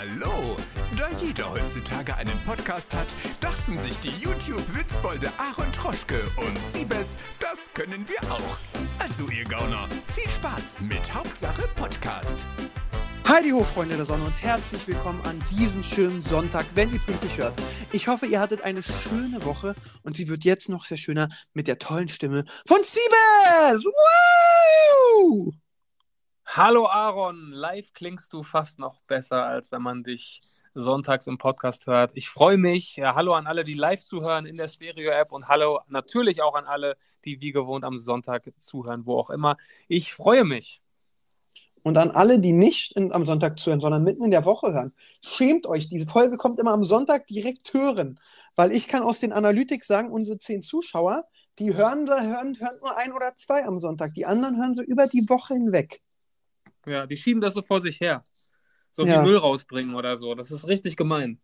Hallo! Da jeder heutzutage einen Podcast hat, dachten sich die YouTube-Witzbolde Aaron Troschke und Siebes, das können wir auch. Also ihr Gauner, viel Spaß mit Hauptsache Podcast. Heidi ho, Freunde der Sonne und herzlich willkommen an diesem schönen Sonntag, wenn ihr pünktlich hört. Ich hoffe, ihr hattet eine schöne Woche und sie wird jetzt noch sehr schöner mit der tollen Stimme von Siebes! Woo! Hallo Aaron, live klingst du fast noch besser, als wenn man dich sonntags im Podcast hört. Ich freue mich. Ja, hallo an alle, die live zuhören in der Stereo-App und hallo natürlich auch an alle, die wie gewohnt am Sonntag zuhören, wo auch immer. Ich freue mich. Und an alle, die nicht in, am Sonntag zuhören, sondern mitten in der Woche hören, schämt euch. Diese Folge kommt immer am Sonntag direkt hören. Weil ich kann aus den Analytics sagen, unsere zehn Zuschauer, die hören, hören, hören nur ein oder zwei am Sonntag. Die anderen hören so über die Woche hinweg. Ja, die schieben das so vor sich her. So Ja. wie Müll rausbringen oder so. Das ist richtig gemein.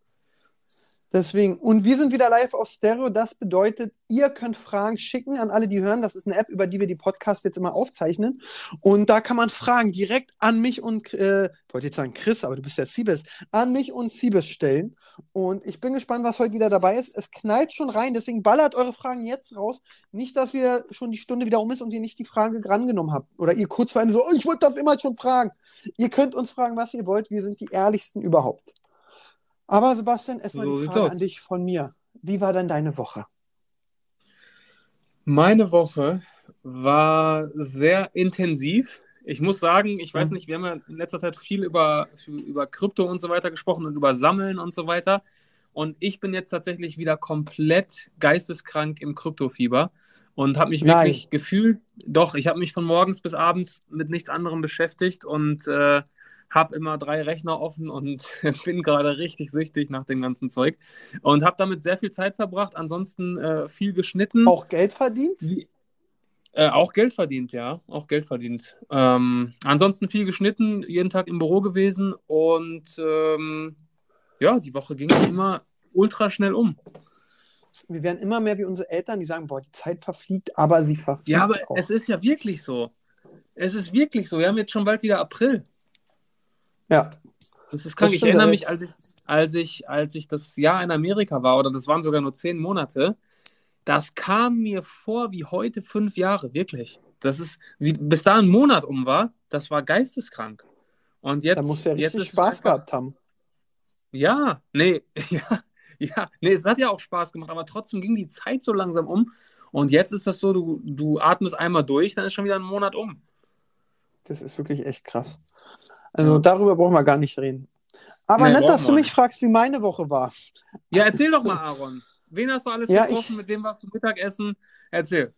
Deswegen, und wir sind wieder live auf Stereo. Das bedeutet, ihr könnt Fragen schicken an alle, die hören. Das ist eine App, über die wir die Podcasts jetzt immer aufzeichnen. Und da kann man Fragen direkt an mich und, äh, ich wollte jetzt sagen Chris, aber du bist ja Siebes, an mich und Siebes stellen. Und ich bin gespannt, was heute wieder dabei ist. Es knallt schon rein, deswegen ballert eure Fragen jetzt raus. Nicht, dass wir schon die Stunde wieder um ist und ihr nicht die Frage rangenommen habt. Oder ihr kurz vor Ende so, oh, ich wollte das immer schon fragen. Ihr könnt uns fragen, was ihr wollt. Wir sind die ehrlichsten überhaupt. Aber Sebastian, erstmal So die Frage an dich von mir. Wie war denn deine Woche? Meine Woche war sehr intensiv. Ich muss sagen, ich weiß Mhm. nicht, wir haben ja in letzter Zeit viel über, über Krypto und so weiter gesprochen und über Sammeln und so weiter. Und ich bin jetzt tatsächlich wieder komplett geisteskrank im Kryptofieber und habe mich Nein. wirklich gefühlt, doch, ich habe mich von morgens bis abends mit nichts anderem beschäftigt und äh, habe immer drei Rechner offen und bin gerade richtig süchtig nach dem ganzen Zeug und habe damit sehr viel Zeit verbracht. Ansonsten äh, viel geschnitten. Auch Geld verdient? Wie, äh, auch Geld verdient, ja. Auch Geld verdient. Ähm, ansonsten viel geschnitten, jeden Tag im Büro gewesen und ähm, ja, die Woche ging immer ultra schnell um. Wir werden immer mehr wie unsere Eltern, die sagen, boah, die Zeit verfliegt, aber sie verfliegt Ja, aber auch. es ist ja wirklich so. Es ist wirklich so. Wir haben jetzt schon bald wieder April. Ja, Das ist krank. Das Ich erinnere mich, als ich, als, ich, als ich das Jahr in Amerika war, oder das waren sogar nur zehn Monate, das kam mir vor wie heute fünf Jahre, wirklich. Das ist, wie, bis da ein Monat um war, das war geisteskrank. Und jetzt, da musst du ja jetzt richtig Spaß einfach- gehabt haben. Ja, nee, ja, ja, nee, es hat ja auch Spaß gemacht, aber trotzdem ging die Zeit so langsam um. Und jetzt ist das so, du, du atmest einmal durch, dann ist schon wieder ein Monat um. Das ist wirklich echt krass. Also darüber brauchen wir gar nicht reden. Aber Nee, nett, dass du mich nicht. fragst, wie meine Woche war. Ja, erzähl doch mal, Aaron. Wen hast du alles Ja, getroffen? ich- Mit wem warst du Mittagessen? Erzähl.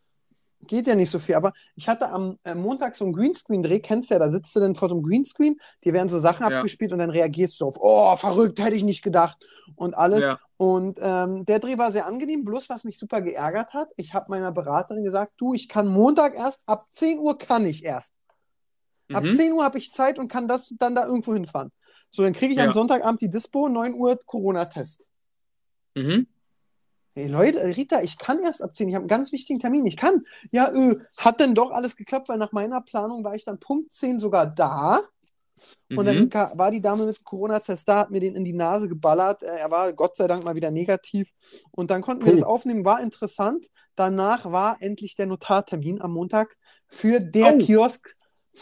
Geht ja nicht so viel, aber ich hatte am äh, Montag so einen Greenscreen-Dreh, kennst du ja, da sitzt du dann vor so einem Greenscreen, dir werden so Sachen Ja. abgespielt und dann reagierst du auf, oh, verrückt, hätte ich nicht gedacht und alles. Ja. Und ähm, der Dreh war sehr angenehm, bloß was mich super geärgert hat, ich habe meiner Beraterin gesagt, du, ich kann Montag erst, ab 10 Uhr kann ich erst. Ab Mhm. 10 Uhr habe ich Zeit und kann das dann da irgendwo hinfahren. So, dann kriege ich am Ja. Sonntagabend die Dispo, 9 Uhr Corona-Test. Mhm. Hey Leute, Rita, ich kann erst ab 10, ich habe einen ganz wichtigen Termin. Ich kann. Ja, äh, hat denn doch alles geklappt, weil nach meiner Planung war ich dann Punkt 10 sogar da. Und dann Mhm. ka- war die Dame mit Corona-Test da, hat mir den in die Nase geballert. Äh, Er war Gott sei Dank mal wieder negativ. Und dann konnten wir das aufnehmen, war interessant. Danach war endlich der Notartermin am Montag für der Oh. Kiosk.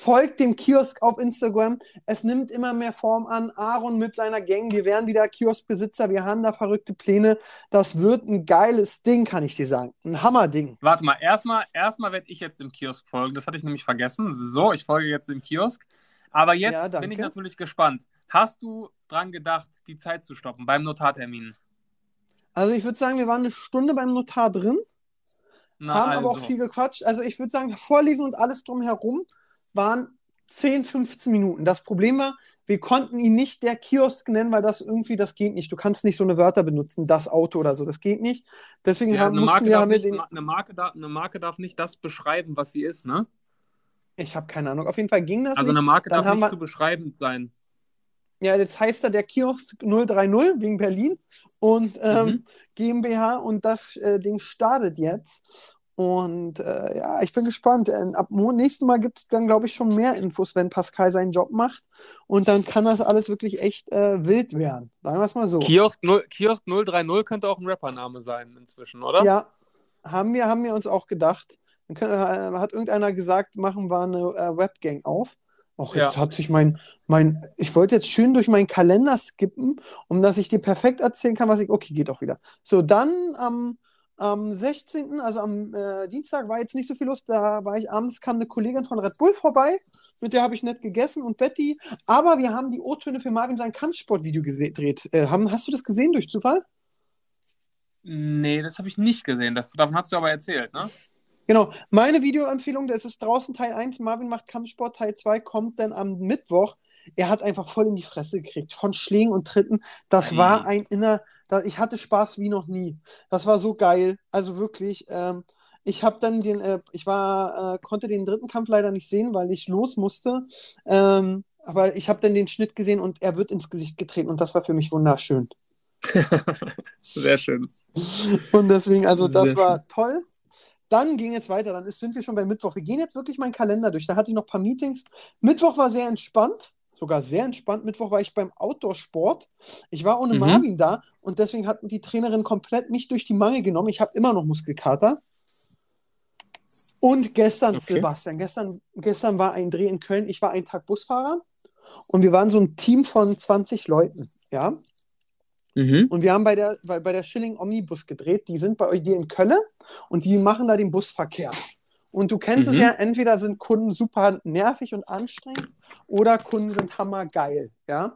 Folgt dem Kiosk auf Instagram. Es nimmt immer mehr Form an. Aaron mit seiner Gang. Wir werden wieder Kioskbesitzer. Wir haben da verrückte Pläne. Das wird ein geiles Ding, kann ich dir sagen. Ein Hammerding. Warte mal, erstmal erstmal werde ich jetzt im Kiosk folgen. Das hatte ich nämlich vergessen. So, ich folge jetzt dem Kiosk. Aber jetzt Ja, bin ich natürlich gespannt. Hast du dran gedacht, die Zeit zu stoppen beim Notartermin? Also ich würde sagen, wir waren eine Stunde beim Notar drin. Na, haben also. aber auch viel gequatscht. Also ich würde sagen, Vorlesen und alles drumherum waren 10, 15 Minuten. Das Problem war, wir konnten ihn nicht der Kiosk nennen, weil das irgendwie, das geht nicht. Du kannst nicht so eine Wörter benutzen, das Auto oder so, das geht nicht. Deswegen Ja, haben, eine, mussten Marke wir, haben nicht, den, eine, Marke darf, eine Marke darf nicht das beschreiben, was sie ist, ne? ich habe keine Ahnung, auf jeden Fall ging das Also nicht. eine Marke Dann darf nicht wir- zu beschreibend sein. Ja, jetzt heißt er der Kiosk 030 wegen Berlin und ähm, Mhm. GmbH und das äh, Ding startet jetzt. Und äh, ja, ich bin gespannt. Äh, ab nächstem Mal gibt es dann, glaube ich, schon mehr Infos, wenn Pascal seinen Job macht. Und dann kann das alles wirklich echt äh, wild werden. Sagen wir es mal so. Kiosk, 0, Kiosk 030 könnte auch ein Rappername sein inzwischen, oder? Ja, haben wir, haben wir uns auch gedacht. Dann können, äh, hat irgendeiner gesagt, machen wir eine äh, Webgang auf. Auch jetzt ja. hat sich mein, mein, ich wollte jetzt schön durch meinen Kalender skippen, um dass ich dir perfekt erzählen kann, was ich, okay, geht auch wieder. So, dann am, am 16., also am äh, Dienstag war jetzt nicht so viel Lust, da war ich abends, kam eine Kollegin von Red Bull vorbei, mit der habe ich nett gegessen und Betty, aber wir haben die O-Töne für Marvin sein Kampfsportvideo gedreht. Äh, haben, hast du das gesehen durch Zufall? Nee, das habe ich nicht gesehen. Das, davon hast du aber erzählt, ne? Genau, meine Videoempfehlung, das ist draußen Teil 1, Marvin macht Kampfsport, Teil 2 kommt dann am Mittwoch. Er hat einfach voll in die Fresse gekriegt, von Schlägen und Tritten. Das war ein inner, ich hatte Spaß wie noch nie. Das war so geil, also wirklich. Ähm, ich habe dann den, äh, ich war, äh, konnte den dritten Kampf leider nicht sehen, weil ich los musste. Ähm, aber ich habe dann den Schnitt gesehen und er wird ins Gesicht getreten und das war für mich wunderschön. Sehr schön. Und deswegen, also das Sehr war schön. toll. Dann ging jetzt weiter, dann ist, sind wir schon bei Mittwoch. Wir gehen jetzt wirklich meinen Kalender durch. Da hatte ich noch ein paar Meetings. Mittwoch war sehr entspannt, sogar sehr entspannt. Mittwoch war ich beim Outdoor-Sport. Ich war ohne mhm. Marvin da und deswegen hat die Trainerin komplett mich durch die Mangel genommen. Ich habe immer noch Muskelkater. Und gestern, okay. Sebastian, gestern, gestern war ein Dreh in Köln. Ich war einen Tag Busfahrer und wir waren so ein Team von 20 Leuten. Ja. Mhm. Und wir haben bei der, bei, bei der Schilling Omnibus gedreht. Die sind bei euch in Köln und die machen da den Busverkehr. Und du kennst mhm. es ja, entweder sind Kunden super nervig und anstrengend oder Kunden sind hammergeil, ja?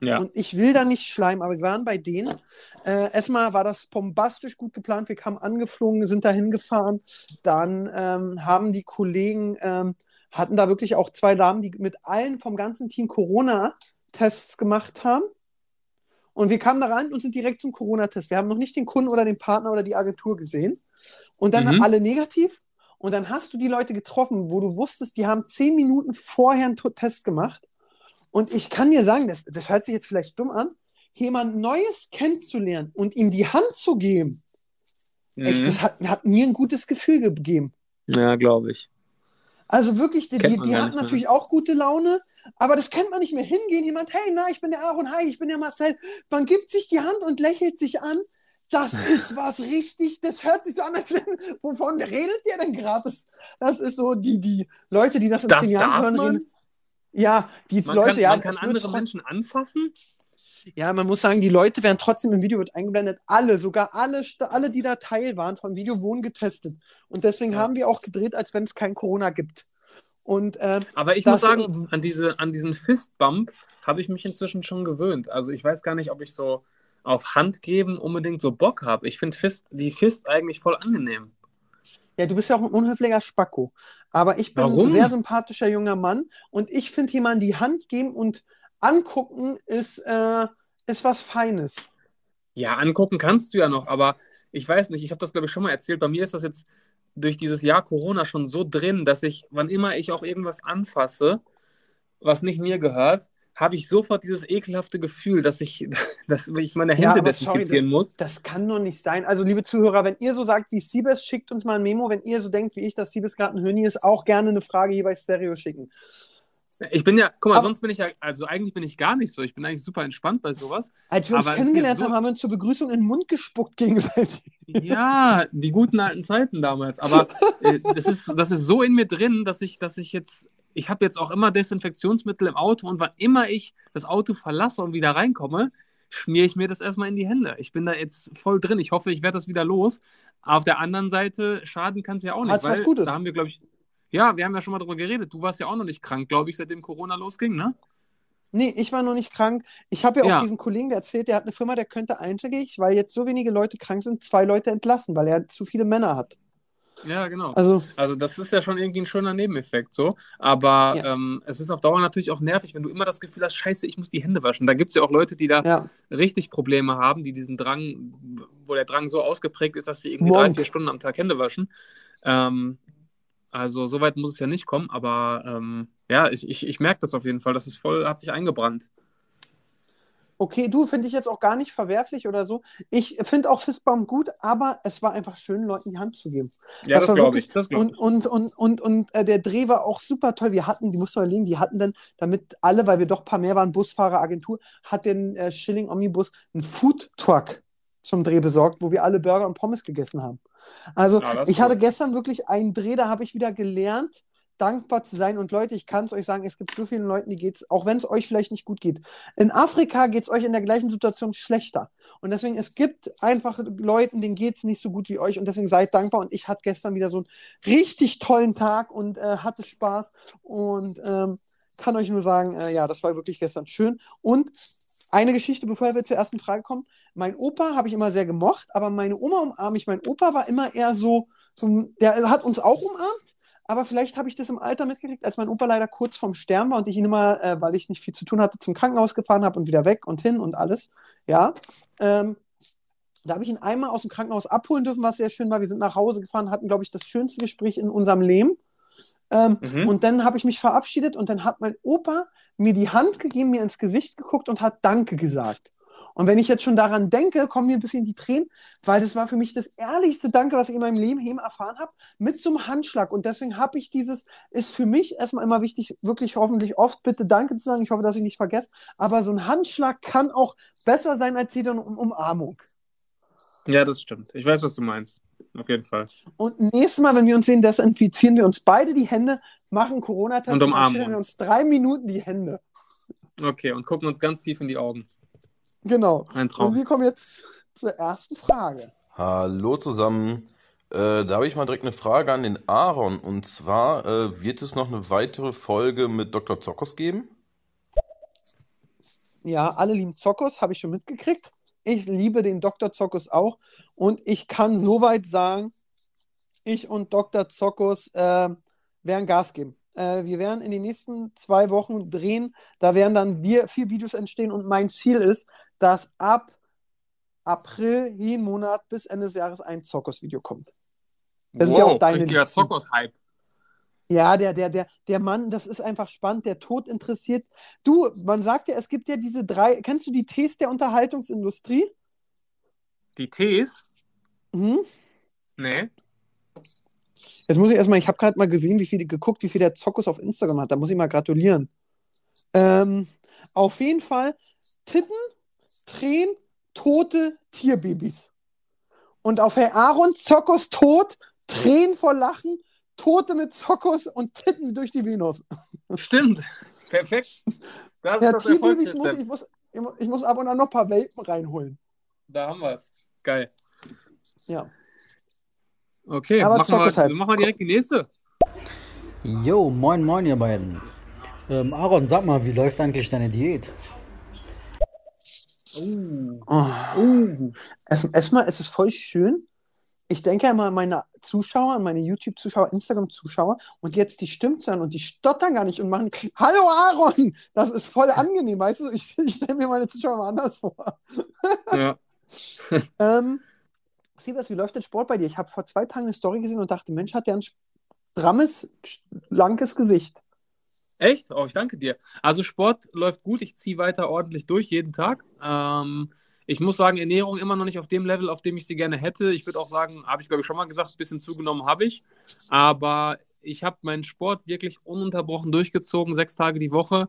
Ja. Und ich will da nicht schleimen, aber wir waren bei denen. Äh, erstmal war das bombastisch gut geplant. Wir kamen angeflogen, sind da hingefahren. Dann ähm, haben die Kollegen, ähm, hatten da wirklich auch zwei Damen, die mit allen vom ganzen Team Corona-Tests gemacht haben. Und wir kamen da rein und sind direkt zum Corona-Test. Wir haben noch nicht den Kunden oder den Partner oder die Agentur gesehen. Und dann mhm. alle negativ. Und dann hast du die Leute getroffen, wo du wusstest, die haben zehn Minuten vorher einen Test gemacht. Und ich kann dir sagen, das, das hört sich jetzt vielleicht dumm an, jemand Neues kennenzulernen und ihm die Hand zu geben, mhm. echt, das hat, hat, mir ein gutes Gefühl gegeben. Ja, glaube ich. Also wirklich, die, die, die hat natürlich auch gute Laune, aber das kennt man nicht mehr hingehen. Jemand, hey, na, ich bin der Aaron, hi, ich bin der Marcel. Man gibt sich die Hand und lächelt sich an. Das ist was richtig, das hört sich so an, als wenn, wovon redet der denn gerade? Das, das, ist so, die, die Leute, die das in das zehn Jahren hören, reden. Ja, die man Leute, kann, ja. Man kann andere Menschen anfassen? Ja, man muss sagen, die Leute werden trotzdem im Video wird eingeblendet. Alle, sogar alle, alle, die da Teil waren vom Video, wurden getestet. Und deswegen ja. haben wir auch gedreht, als wenn es kein Corona gibt. Und, ähm, Aber ich muss sagen, äh, an, diese, an diesen Fistbump habe ich mich inzwischen schon gewöhnt. Also ich weiß gar nicht, ob ich so auf Hand geben unbedingt so Bock habe. Ich finde Fist, die Fist eigentlich voll angenehm. Ja, du bist ja auch ein unhöflicher Spacko. Aber ich bin Warum? ein sehr sympathischer junger Mann und ich finde jemanden die Hand geben und angucken ist, äh, ist was Feines. Ja, angucken kannst du ja noch, aber ich weiß nicht, ich habe das glaube ich schon mal erzählt. Bei mir ist das jetzt durch dieses Jahr Corona schon so drin, dass ich, wann immer ich auch irgendwas anfasse, was nicht mir gehört, habe ich sofort dieses ekelhafte Gefühl, dass ich, dass ich meine Hände ja, desinfizieren muss. Das kann doch nicht sein. Also, liebe Zuhörer, wenn ihr so sagt wie Siebes, schickt uns mal ein Memo. Wenn ihr so denkt wie ich, dass Siebes gerade ein Höni ist, auch gerne eine Frage hier bei Stereo schicken. Ich bin ja, guck mal, Aber, sonst bin ich ja, also eigentlich bin ich gar nicht so. Ich bin eigentlich super entspannt bei sowas. Als wir uns kennengelernt so, haben, haben wir uns zur Begrüßung in den Mund gespuckt gegenseitig. Ja, die guten alten Zeiten damals. Aber äh, das, ist, das ist so in mir drin, dass ich, dass ich jetzt, ich habe jetzt auch immer Desinfektionsmittel im Auto und wann immer ich das Auto verlasse und wieder reinkomme, schmiere ich mir das erstmal in die Hände. Ich bin da jetzt voll drin. Ich hoffe, ich werde das wieder los. Auf der anderen Seite, schaden kann es ja auch nicht. Hat's weil was Gutes. Da haben wir, glaube ich, ja, wir haben ja schon mal darüber geredet. Du warst ja auch noch nicht krank, glaube ich, seitdem Corona losging, ne? Nee, ich war noch nicht krank. Ich habe ja auch ja. diesen Kollegen, der erzählt, der hat eine Firma, der könnte eigentlich, weil jetzt so wenige Leute krank sind, zwei Leute entlassen, weil er zu viele Männer hat. Ja, genau. Also, also das ist ja schon irgendwie ein schöner Nebeneffekt so. Aber ja. ähm, es ist auf Dauer natürlich auch nervig, wenn du immer das Gefühl hast, scheiße, ich muss die Hände waschen. Da gibt es ja auch Leute, die da ja. richtig Probleme haben, die diesen Drang, wo der Drang so ausgeprägt ist, dass sie irgendwie Monk. drei, vier Stunden am Tag Hände waschen. Ähm, also so weit muss es ja nicht kommen, aber ähm, ja, ich, ich, ich merke das auf jeden Fall. Das ist voll, hat sich eingebrannt. Okay, du finde ich jetzt auch gar nicht verwerflich oder so. Ich finde auch Fistbaum gut, aber es war einfach schön, Leuten die Hand zu geben. Ja, das, war glaube wirklich- ich. Das glaub Und, und, und, und, und äh, der Dreh war auch super toll. Wir hatten, die musst du mal überlegen, die hatten dann, damit alle, weil wir doch ein paar mehr waren, Busfahrer, Agentur, hat den äh, Schilling Omnibus einen Food Truck zum Dreh besorgt, wo wir alle Burger und Pommes gegessen haben. Also Ja, das ist ich hatte gestern wirklich einen Dreh, da habe ich wieder gelernt, dankbar zu sein. Und Leute, ich kann es euch sagen, es gibt so vielen Leuten, die geht's, auch wenn es euch vielleicht nicht gut geht. In Afrika geht es euch in der gleichen Situation schlechter. Und deswegen, es gibt einfach Leuten, denen geht es nicht so gut wie euch. Und deswegen seid dankbar. Und ich hatte gestern wieder so einen richtig tollen Tag und äh, hatte Spaß. Und ähm, kann euch nur sagen, äh, ja, das war wirklich gestern schön. Und eine Geschichte, bevor wir zur ersten Frage kommen. Mein Opa habe ich immer sehr gemocht, aber meine Oma umarme ich. Mein Opa war immer eher so, so der hat uns auch umarmt, aber vielleicht habe ich das im Alter mitgekriegt, als mein Opa leider kurz vorm Sterben war und ich ihn immer, äh, weil ich nicht viel zu tun hatte, zum Krankenhaus gefahren habe und wieder weg und hin und alles. Ja. Ähm, da habe ich ihn einmal aus dem Krankenhaus abholen dürfen, was sehr schön war. Wir sind nach Hause gefahren, hatten, glaube ich, das schönste Gespräch in unserem Leben. Ähm, Mhm. Und dann habe ich mich verabschiedet und dann hat mein Opa mir die Hand gegeben, mir ins Gesicht geguckt und hat Danke gesagt. Und wenn ich jetzt schon daran denke, kommen mir ein bisschen die Tränen, weil das war für mich das ehrlichste Danke, was ich in meinem Leben je erfahren habe, mit so einem Handschlag. Und deswegen habe ich dieses, ist für mich erstmal immer wichtig, wirklich hoffentlich oft bitte Danke zu sagen. Ich hoffe, dass ich nicht vergesse. Aber so ein Handschlag kann auch besser sein als jede um Umarmung. Ja, das stimmt. Ich weiß, was du meinst. Auf jeden Fall. Und nächstes Mal, wenn wir uns sehen, desinfizieren wir uns beide die Hände, machen Corona-Test Und umarmen schütteln wir uns drei Minuten die Hände. Okay, und gucken uns ganz tief in die Augen. Genau. Ein Und Traum. wir kommen jetzt zur ersten Frage. Hallo zusammen. Äh, da habe ich mal direkt eine Frage an den Aaron. Und zwar, äh, wird es noch eine weitere Folge mit Dr. Zokos geben? Ja, alle lieben Zokos, habe ich schon mitgekriegt. Ich liebe den Dr. Zokos auch. Und ich kann soweit sagen, ich und Dr. Zokos äh, werden Gas geben. Äh, wir werden in den nächsten zwei Wochen drehen. Da werden dann wir vier Videos entstehen. Und mein Ziel ist, dass ab April jeden Monat bis Ende des Jahres ein Zokos-Video kommt. Das sind ja auch deine richtiger. Zokos-Hype. Ja, der, der, der, der Mann, das ist einfach spannend, der Tod interessiert. Du, man sagt ja, es gibt ja diese drei, kennst du die Ts der Unterhaltungsindustrie? Die Tees? Mhm. Nee. Jetzt muss ich erstmal, ich habe gerade mal gesehen, wie viel geguckt, wie viel der Zockus auf Instagram hat. Da muss ich mal gratulieren. Ähm, auf jeden Fall Titten, Tränen, tote Tierbabys. Und auf Herr Aaron Zokos tot, Tränen vor Lachen, Tote mit Zokos und Titten durch die Venus. Stimmt. Perfekt. Das Ja, ist das Tierbabys muss Erfolgsrezept. ich, muss, ich muss, ich muss ab und an noch ein paar Welpen reinholen. Da haben wir es. Geil. Ja. Okay, Aber machen wir, Zokos-Hype. machen wir direkt die nächste. Jo, moin moin ihr beiden. Ähm, Aaron, sag mal, wie läuft eigentlich deine Diät? Oh. Es, erstmal, es ist voll schön. Ich denke immer an meine Zuschauer, an meine YouTube-Zuschauer, Instagram-Zuschauer und jetzt die stimmt hören und die stottern gar nicht und machen Hallo Aaron! Das ist voll angenehm, weißt du? Ich, ich stelle mir meine Zuschauer mal anders vor. Ja. Ähm, Siebers, wie läuft der Sport bei dir? Ich habe vor zwei Tagen eine Story gesehen und dachte, Mensch, hat der ein strammes, schlankes Gesicht. Echt? Oh, ich danke dir. Also Sport läuft gut. Ich ziehe weiter ordentlich durch, jeden Tag. Ähm, ich muss sagen, Ernährung immer noch nicht auf dem Level, auf dem ich sie gerne hätte. Ich würde auch sagen, habe ich glaube ich schon mal gesagt, ein bisschen zugenommen habe ich. Aber ich habe meinen Sport wirklich ununterbrochen durchgezogen, sechs Tage die Woche.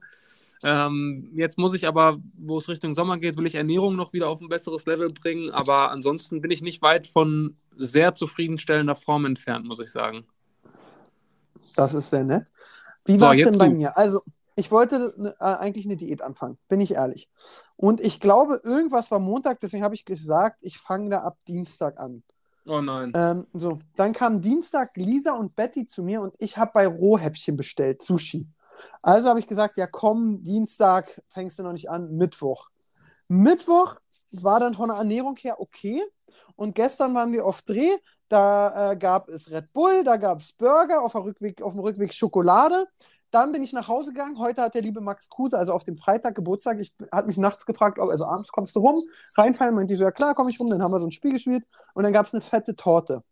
Ähm, jetzt muss ich aber, wo es Richtung Sommer geht, will ich Ernährung noch wieder auf ein besseres Level bringen. Aber ansonsten bin ich nicht weit von sehr zufriedenstellender Form entfernt, muss ich sagen. Das ist sehr nett. Wie war es denn bei du. mir? Also, ich wollte ne, äh, eigentlich eine Diät anfangen, bin ich ehrlich. Und ich glaube, irgendwas war Montag, deswegen habe ich gesagt, ich fange da ab Dienstag an. Oh nein. Ähm, so, dann kam Dienstag Lisa und Betty zu mir und ich habe bei Rohhäppchen bestellt, Sushi. Also habe ich gesagt, ja komm, Dienstag fängst du noch nicht an, Mittwoch. Mittwoch war dann von der Ernährung her okay. Und gestern waren wir auf Dreh, da äh, gab es Red Bull, da gab es Burger, auf, Rückweg, auf dem Rückweg Schokolade. Dann bin ich nach Hause gegangen. Heute hat der liebe Max Kruse, also auf dem Freitag Geburtstag, ich hat mich nachts gefragt, ob, also abends kommst du rum, reinfallen, meinte ich so, ja klar, komme ich rum, dann haben wir so ein Spiel gespielt und dann gab es eine fette Torte.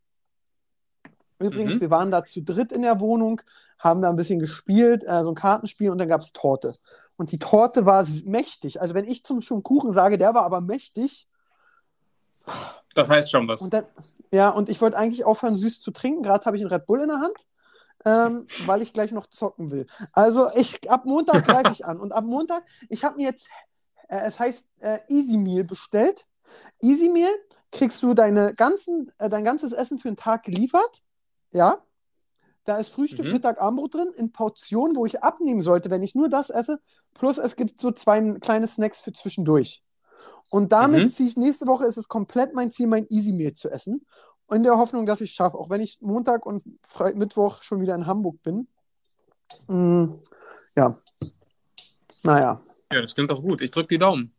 Übrigens, Mhm. wir waren da zu dritt in der Wohnung, haben da ein bisschen gespielt, äh, so ein Kartenspiel und dann gab es Torte. Und die Torte war mächtig. Also wenn ich zum Kuchen sage, der war aber mächtig. Das heißt schon was. Und dann, ja, und ich wollte eigentlich aufhören, süß zu trinken. Gerade habe ich einen Red Bull in der Hand, ähm, weil ich gleich noch zocken will. Also ich ab Montag greife ich an. Und ab Montag, ich habe mir jetzt, äh, es heißt äh, Easy Meal bestellt. Easy Meal kriegst du deine ganzen, äh, dein ganzes Essen für den Tag geliefert. Ja. Da ist Frühstück, Mhm. Mittag, Abendbrot drin, in Portionen, wo ich abnehmen sollte, wenn ich nur das esse. Plus es gibt so zwei kleine Snacks für zwischendurch. Und damit Mhm. ziehe ich, nächste Woche ist es komplett mein Ziel, mein Easy Meal zu essen. In der Hoffnung, dass ich es schaffe, auch wenn ich Montag und Fre Mittwoch schon wieder in Hamburg bin. Mm, ja. Naja. Ja, das klingt doch gut. Ich drücke die Daumen.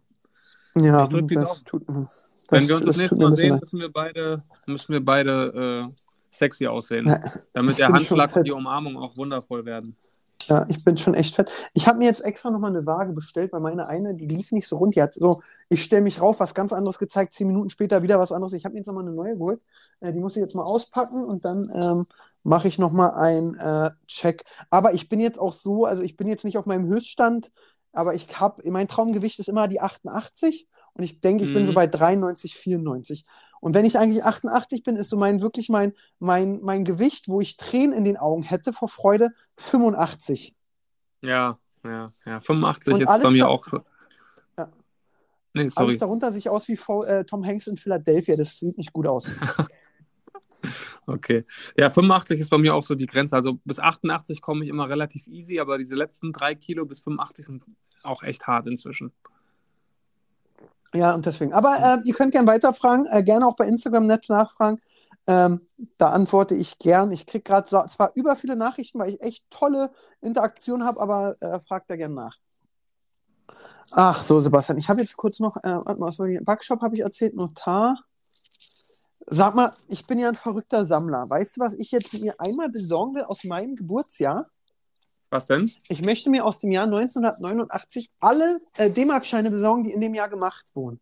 Ja, Ich drück die das Daumen. tut, das, Wenn wir uns das, das nächste Mal sehen, müssen wir beide, müssen wir beide äh, sexy aussehen. Ja, damit der Handschlag und die Umarmung auch wundervoll werden. Ja, ich bin schon echt fett. Ich habe mir jetzt extra nochmal eine Waage bestellt, weil meine eine, die lief nicht so rund. Die hat so, ich stelle mich rauf, was ganz anderes gezeigt, zehn Minuten später wieder was anderes. Ich habe mir jetzt nochmal eine neue geholt. Äh, die muss ich jetzt mal auspacken und dann ähm, mache ich nochmal einen äh, Check. Aber ich bin jetzt auch so, also ich bin jetzt nicht auf meinem Höchststand, aber ich habe, mein Traumgewicht ist immer die 88 und ich denke, ich bin so Mhm. bei 93, 94. Und wenn ich eigentlich 88 bin, ist so mein wirklich mein, mein, mein Gewicht, wo ich Tränen in den Augen hätte vor Freude, 85. Ja, ja, ja. 85 Und ist bei mir auch. Ja. Nee, sorry. Alles darunter sieht aus wie V- äh, Tom Hanks in Philadelphia. Das sieht nicht gut aus. Okay. Ja, 85 ist bei mir auch so die Grenze. Also bis 88 komme ich immer relativ easy, aber diese letzten drei Kilo bis 85 sind auch echt hart inzwischen. Ja, und deswegen. Aber äh, ihr könnt gerne weiterfragen, äh, gerne auch bei Instagram nett nachfragen. Ähm, da antworte ich gern. Ich kriege gerade so, zwar über viele Nachrichten, weil ich echt tolle Interaktion habe, aber äh, fragt da gerne nach. Ach so, Sebastian, ich habe jetzt kurz noch, äh, warte mal, was war die? Backshop habe ich erzählt, Notar. Sag mal, ich bin ja ein verrückter Sammler. Weißt du, was ich jetzt mir einmal besorgen will aus meinem Geburtsjahr? Was denn? Ich möchte mir aus dem Jahr 1989 alle äh, D-Mark-Scheine besorgen, die in dem Jahr gemacht wurden.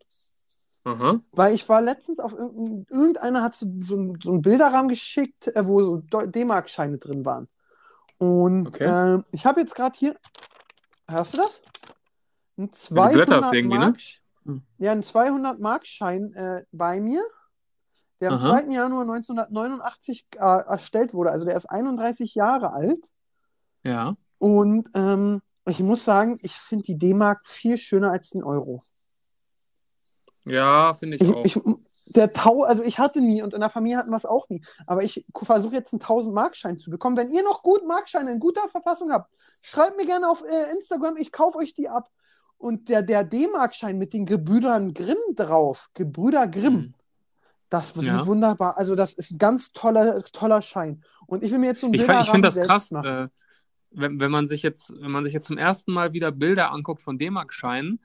Aha. Weil ich war letztens auf irgendein, irgendeiner hat so, so, ein- so einen Bilderrahmen geschickt, äh, wo so D-Mark-Scheine drin waren. Und Okay. äh, ich habe jetzt gerade hier, hörst du das? Ein du blätterst 200 irgendwie, ne? Mark, Hm. ja, ein 200 Mark-Schein äh, bei mir, der am Aha. 2. Januar 1989 äh, erstellt wurde. Also der ist 31 Jahre alt. Ja. Und ähm, ich muss sagen, ich finde die D-Mark viel schöner als den Euro. Ja, finde ich, Ich, auch. ich, der Tau, also ich hatte nie und in der Familie hatten wir es auch nie. Aber ich versuche jetzt einen 1000 Markschein zu bekommen. Wenn ihr noch gut Markscheine in guter Verfassung habt, schreibt mir gerne auf äh, Instagram, ich kaufe euch die ab. Und der, der D-Markschein mit den Gebrüdern Grimm drauf, Gebrüder Grimm, Mhm. das sieht Ja. wunderbar. Also das ist ein ganz toller, toller Schein. Und ich will mir jetzt so Ich, find- ich Bilderrahmen finde das krass, machen. äh, wenn, wenn man sich jetzt, wenn man sich jetzt zum ersten Mal wieder Bilder anguckt von D-Mark-Scheinen.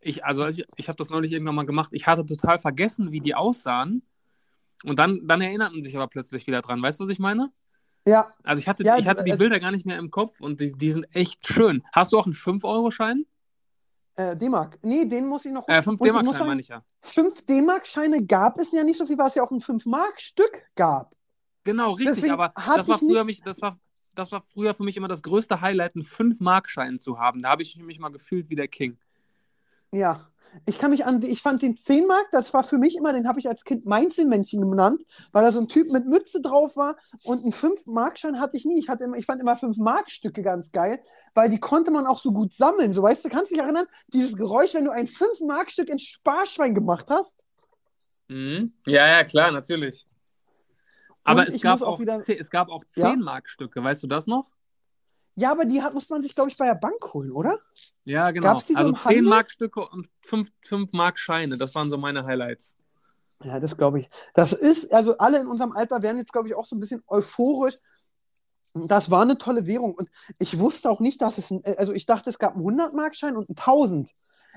Ich, also ich, ich habe das neulich irgendwann mal gemacht. Ich hatte total vergessen, wie die aussahen. Und dann, dann erinnert man sich aber plötzlich wieder dran. Weißt du, was ich meine? Ja, Also ich hatte, Ja, ich hatte die Bilder gar nicht mehr im Kopf und die, die sind echt schön. Hast du auch einen 5-Euro-Schein? äh, D-Mark. Nee, den muss ich noch. Äh, 5 Und ich muss D-Mark-Schein sagen, meine ich ja. 5 D-Mark-Scheine gab es ja nicht so viel, weil es ja auch ein 5-Mark-Stück gab. Genau, richtig, Deswegen aber das war früher nicht- mich, das war, das war früher für mich immer das größte Highlight, einen 5-Mark-Schein zu haben. Da habe ich mich mal gefühlt wie der King. Ja. Ich kann mich an, ich fand den 10 Mark, das war für mich immer, den habe ich als Kind Mainzelmännchen genannt, weil da so ein Typ mit Mütze drauf war und einen 5-Mark-Schein hatte ich nie. Ich, hatte immer, ich fand immer 5-Mark-Stücke ganz geil, weil die konnte man auch so gut sammeln. So, weißt du, kannst du dich erinnern, dieses Geräusch, wenn du ein 5-Mark-Stück in Sparschwein gemacht hast? Mhm. Ja, ja, klar, natürlich. Aber es gab, auch wieder- es gab auch Ja? 10-Mark-Stücke, weißt du das noch? Ja, aber die hat, muss man sich, glaube ich, bei der Bank holen, oder? Ja, genau. Gab's die so also im Handel? 10-Mark-Stücke und 5-Mark-Scheine, das waren so meine Highlights. Ja, das glaube ich. Das ist, also alle in unserem Alter werden jetzt, glaube ich, auch so ein bisschen euphorisch. Das war eine tolle Währung. Und ich wusste auch nicht, dass es, ein, also ich dachte, es gab einen 100-Markschein und einen 1000.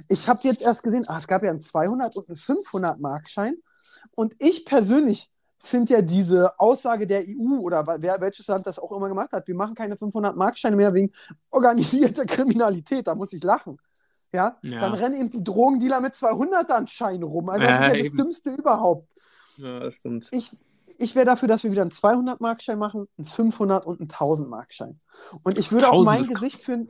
Ich habe jetzt erst gesehen, ah, es gab ja einen 200 und einen 500-Markschein. Und ich persönlich finde ja diese Aussage der EU oder wer, welches Land das auch immer gemacht hat, wir machen keine 500-Markscheine mehr wegen organisierter Kriminalität, da muss ich lachen. Ja, Ja. dann rennen eben die Drogendealer mit 200ern Schein rum. Also das Ja, ist ja das eben. Dümmste überhaupt Ja, das stimmt. ich, ich wäre dafür, dass wir wieder einen 200-Markschein machen, einen 500 und einen 1000-Markschein. Und ich würde auch 1000 mein Gesicht für ein,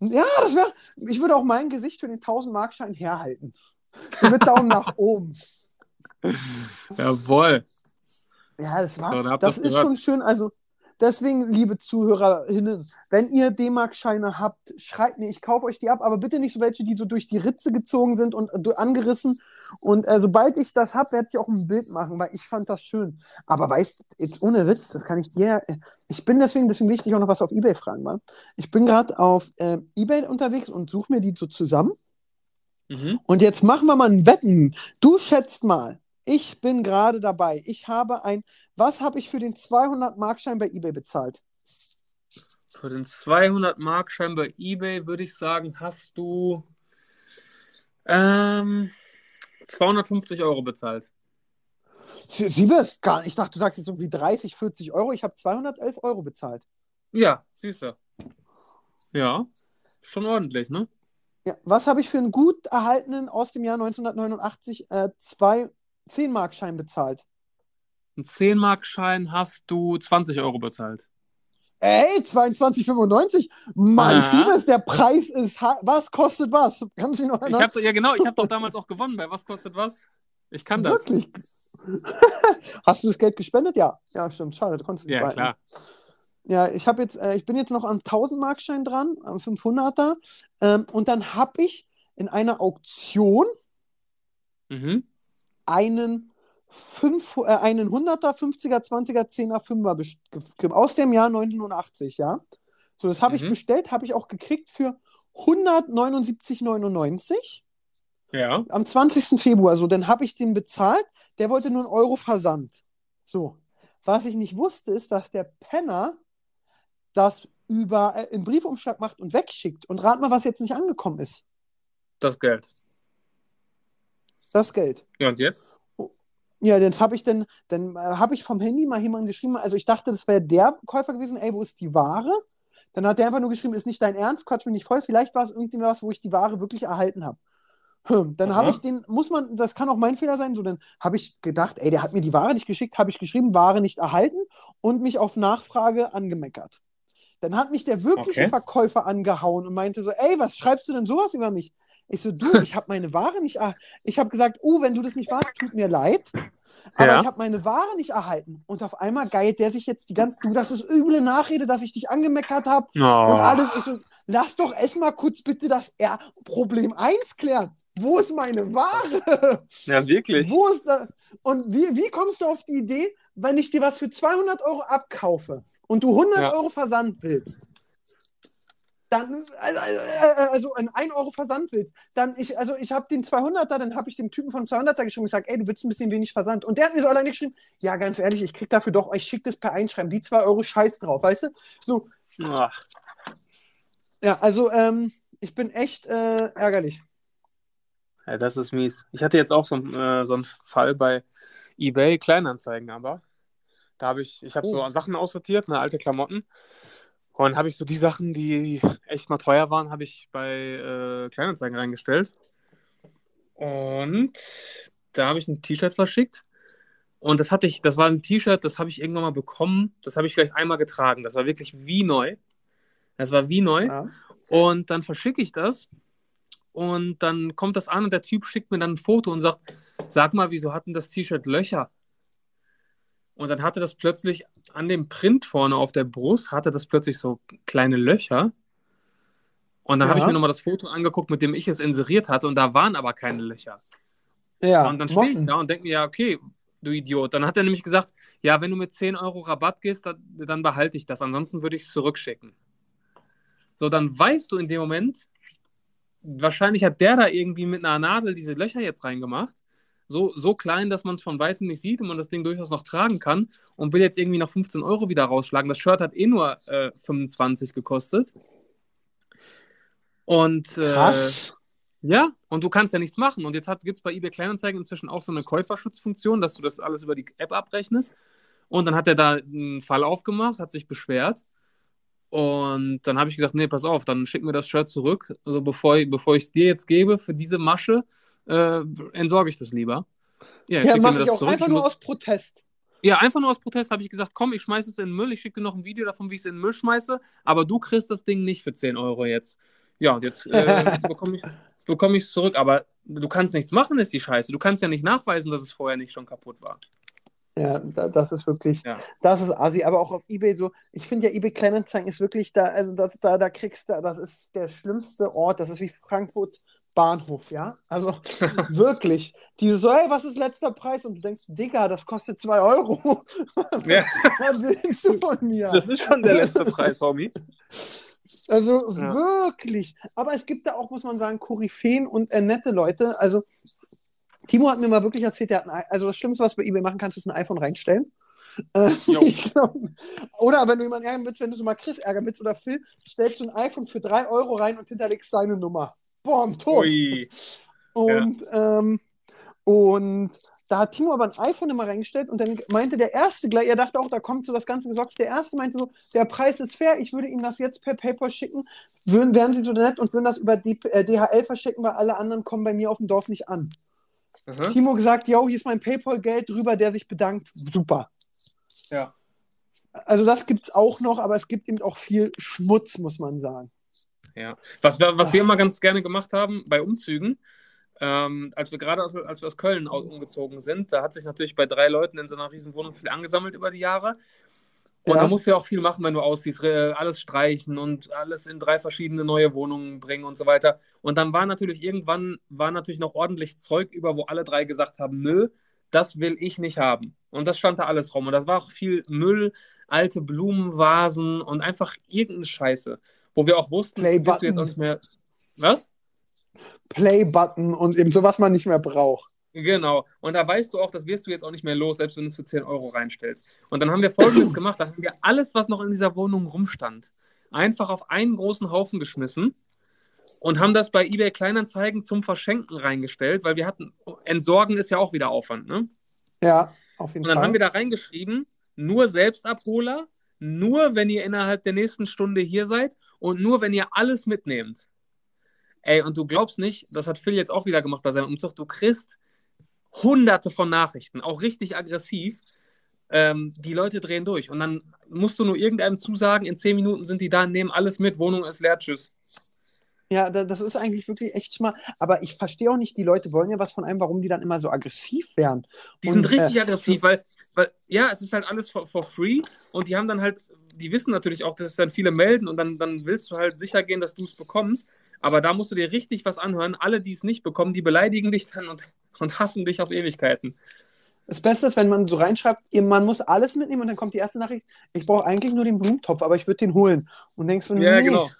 ja, das wäre, ich würde auch mein Gesicht für den 1000-Markschein herhalten. So mit Daumen nach oben. Jawohl. Ja, das war, So, das ihr's ist schon schön. Also, deswegen, liebe ZuhörerInnen, wenn ihr D-Mark-Scheine habt, schreibt mir, ich kaufe euch die ab, aber bitte nicht so welche, die so durch die Ritze gezogen sind und äh, angerissen. Und äh, sobald ich das habe, werde ich auch ein Bild machen, weil ich fand das schön. Aber weißt du, jetzt ohne Witz, das kann ich dir. äh, Ich bin deswegen, deswegen will ich dich auch noch was auf Ebay fragen, mal. Ich bin gerade auf äh, Ebay unterwegs und suche mir die so zusammen. Mhm. Und jetzt machen wir mal ein Wetten. Du schätzt mal. Ich bin gerade dabei. Ich habe ein. Was habe ich für den 200-Markschein bei eBay bezahlt? Für den 200-Markschein bei eBay würde ich sagen, hast du ähm, 250 Euro bezahlt. Sie, sie wirst gar nicht. Ich dachte, du sagst jetzt irgendwie 30, 40 Euro. Ich habe 211 Euro bezahlt. Ja, siehst du. Ja, schon ordentlich, ne? Ja, was habe ich für einen gut erhaltenen aus dem Jahr 1989 äh, zwei 10-Markschein bezahlt? Einen 10-Markschein hast du 20 Euro bezahlt. Ey, 22,95? Mann, Aha. Siebes, der Preis ist. Was kostet was? Kannst du noch Ich hab, ja, genau, ich habe doch damals auch gewonnen. Bei was kostet was? Ich kann das. Wirklich? Hast du das Geld gespendet? Ja. Ja, stimmt. Schade, du konntest es Ja, behalten. klar. Ja, ich habe jetzt, äh, ich bin jetzt noch am 1000-Markschein dran, am 500er. Ähm, und dann habe ich in einer Auktion Mhm. Einen, 5, äh, einen 100er, 50er, 20er, 10er, 5er best- ge- ge- aus dem Jahr 1980, ja. So, das habe ich Mhm. bestellt, habe ich auch gekriegt für 179,99 Ja. am 20. Februar. So, dann habe ich den bezahlt, der wollte nur einen Euro Versand. So, was ich nicht wusste, ist, dass der Penner das über äh, einen Briefumschlag macht und wegschickt. Und rat mal, was jetzt nicht angekommen ist. Das Geld. Das Geld. Ja, und jetzt? Ja, jetzt habe ich dann, dann äh, habe ich vom Handy mal jemanden geschrieben, also ich dachte, das wäre der Käufer gewesen, ey, wo ist die Ware? Dann hat der einfach nur geschrieben, ist nicht dein Ernst, quatsch mich nicht voll, vielleicht war es irgendwas, wo ich die Ware wirklich erhalten habe. Hm, dann habe ich den, muss man, das kann auch mein Fehler sein, so, dann habe ich gedacht, ey, der hat mir die Ware nicht geschickt, habe ich geschrieben, Ware nicht erhalten und mich auf Nachfrage angemeckert. Dann hat mich der wirkliche Okay. Verkäufer angehauen und meinte so, ey, was schreibst du denn sowas über mich? Ich so, du, ich habe meine Ware nicht erhalten. Ich habe gesagt, uh, wenn du das nicht warst, tut mir leid. Aber Ja. ich habe meine Ware nicht erhalten. Und auf einmal geilt der sich jetzt die ganze, du, das ist üble Nachrede, dass ich dich angemeckert habe Oh. und alles. Ich so, lass doch erstmal kurz bitte das R Problem 1 klären. Wo ist meine Ware? Ja, wirklich. Wo ist da? Und wie, wie kommst du auf die Idee, wenn ich dir was für 200 Euro abkaufe und du 100 Ja. Euro Versand willst? Dann, also, äh, also ein 1 Euro Versand willst, dann ich, also ich habe den 200er, dann habe ich dem Typen von 200er geschrieben, ich sage, ey, du willst ein bisschen wenig Versand. Und der hat mir so alleine geschrieben, ja, ganz ehrlich, ich krieg dafür doch, ich schicke das per Einschreiben, die 2 Euro scheiß drauf, weißt du? So, Ach, ja, also ähm, ich bin echt äh, ärgerlich. ja, das ist mies. Ich hatte jetzt auch so, einen, äh, so einen Fall bei eBay Kleinanzeigen, aber da habe ich, ich habe Oh. so Sachen aussortiert, ne, alte Klamotten. Und habe ich so die Sachen, die echt mal teuer waren, habe ich bei äh, Kleinanzeigen reingestellt. Und da habe ich ein T-Shirt verschickt. Und das hatte ich, das war ein T-Shirt, das habe ich irgendwann mal bekommen. Das habe ich vielleicht einmal getragen. Das war wirklich wie neu. Das war wie neu. Ja. Und dann verschicke ich das. Und dann kommt das an und der Typ schickt mir dann ein Foto und sagt, sag mal, wieso hat denn das T-Shirt Löcher? Und dann hatte das plötzlich an dem Print vorne auf der Brust, hatte das plötzlich so kleine Löcher. Und dann habe ich Ja. mir nochmal das Foto angeguckt, mit dem ich es inseriert hatte, und da waren aber keine Löcher. Ja, und dann stehe ich da und denke mir, ja, okay, du Idiot. Dann hat er nämlich gesagt, ja, wenn du mit 10 Euro Rabatt gehst, dann, dann behalte ich das, ansonsten würde ich es zurückschicken. So, dann weißt du in dem Moment, wahrscheinlich hat der da irgendwie mit einer Nadel diese Löcher jetzt reingemacht. So, so klein, dass man es von weitem nicht sieht und man das Ding durchaus noch tragen kann und will jetzt irgendwie noch 15 Euro wieder rausschlagen. Das Shirt hat eh nur äh, 25 gekostet. Und äh, Krass. ja, und du kannst ja nichts machen. Und jetzt gibt es bei eBay Kleinanzeigen inzwischen auch so eine Käuferschutzfunktion, dass du das alles über die App abrechnest. Und dann hat er da einen Fall aufgemacht, hat sich beschwert. Und dann habe ich gesagt, nee, pass auf, dann schick mir das Shirt zurück. Also bevor, bevor ich es dir jetzt gebe für diese Masche, äh, entsorge ich das lieber. Ja, Ja, mache ich das auch zurück. einfach nur aus Protest. Ja, einfach nur aus Protest habe ich gesagt, komm, ich schmeiße es in den Müll, ich schicke dir noch ein Video davon, wie ich es in den Müll schmeiße, aber du kriegst das Ding nicht für 10 Euro jetzt. Ja, und jetzt äh, bekomme ich es bekomme zurück, aber du kannst nichts machen, ist die Scheiße. Du kannst ja nicht nachweisen, dass es vorher nicht schon kaputt war. Ja, da, das ist wirklich, Ja. das ist Asi, aber auch auf Ebay so, ich finde ja Ebay Kleinanzeigen ist wirklich da, also das, da, da kriegst du, das ist der schlimmste Ort, das ist wie Frankfurt Bahnhof, ja, also wirklich, die so, ey, was ist letzter Preis? Und du denkst, Digga, das kostet 2 Euro, Ja, was willst du von mir? das ist schon der letzte Preis, Homie. Also Ja. wirklich. Aber es gibt da auch, muss man sagen, Koryphäen und äh, nette Leute. Also Timo hat mir mal wirklich erzählt, der hat ein, also das Schlimmste, was du bei eBay machen kannst, ist ein iPhone reinstellen. Äh, glaub, oder wenn du jemanden ärgern willst, wenn du so mal Chris ärgern willst oder Phil, stellst du ein iPhone für 3 Euro rein und hinterlegst seine Nummer. Boom, tot. Ui. Und, ähm, und da hat Timo aber ein iPhone immer reingestellt und dann meinte der Erste gleich, er dachte auch, da kommt so das ganze Gesocks. Der Erste meinte so, der Preis ist fair, ich würde ihm das jetzt per PayPal schicken, würden, wären sie so nett und würden das über die, äh, DHL verschicken, weil alle anderen kommen bei mir auf dem Dorf nicht an. Aha. Timo gesagt, yo, hier ist mein PayPal-Geld drüber, der sich bedankt. Super. Ja. Also das gibt's auch noch, aber es gibt eben auch viel Schmutz, muss man sagen. Ja. Was, wir, was wir immer ganz gerne gemacht haben bei Umzügen, ähm, als wir gerade aus, als wir aus Köln umgezogen sind, da hat sich natürlich bei drei Leuten in so einer riesen Wohnung viel angesammelt über die Jahre. Und Ja. da musst du ja auch viel machen, wenn du ausziehst, Re- alles streichen und alles in drei verschiedene neue Wohnungen bringen und so weiter. Und dann war natürlich irgendwann war natürlich noch ordentlich Zeug über, wo alle drei gesagt haben, nö, das will ich nicht haben. Und das stand da alles rum. Und das war auch viel Müll, alte Blumenvasen und einfach irgendeine Scheiße, wo wir auch wussten, das wirst du jetzt auch nicht mehr. Was? Play-Button und eben so, was man nicht mehr braucht. Genau. Und da weißt du auch, das wirst du jetzt auch nicht mehr los, selbst wenn du es für 10 Euro reinstellst. Und dann haben wir Folgendes gemacht: Da haben wir alles, was noch in dieser Wohnung rumstand, einfach auf einen großen Haufen geschmissen und haben das bei eBay Kleinanzeigen zum Verschenken reingestellt, weil wir hatten, entsorgen ist ja auch wieder Aufwand, ne? Ja, auf jeden Und dann Fall. haben wir da reingeschrieben, nur Selbstabholer, nur wenn ihr innerhalb der nächsten Stunde hier seid und nur wenn ihr alles mitnehmt. Ey, und du glaubst nicht, das hat Phil jetzt auch wieder gemacht bei seinem Umzug, du kriegst hunderte von Nachrichten, auch richtig aggressiv. Ähm, die Leute drehen durch. Und dann musst du nur irgendeinem zusagen, in zehn Minuten sind die da, nehmen alles mit, Wohnung ist leer, tschüss. Ja, da, das ist eigentlich wirklich echt smart. Aber ich verstehe auch nicht, die Leute wollen ja was von einem, warum die dann immer so aggressiv werden. Die Und, sind richtig äh, aggressiv, weil, weil, ja, es ist halt alles for, for free und die haben dann halt, die wissen natürlich auch, dass es dann viele melden und dann, dann willst du halt sicher gehen, dass du es bekommst. Aber da musst du dir richtig was anhören. Alle, die es nicht bekommen, die beleidigen dich dann und, und hassen dich auf Ewigkeiten. Das Beste ist, wenn man so reinschreibt, man muss alles mitnehmen und dann kommt die erste Nachricht, ich brauche eigentlich nur den Blumentopf, aber ich würde den holen. Und denkst du, Ja, nee, genau.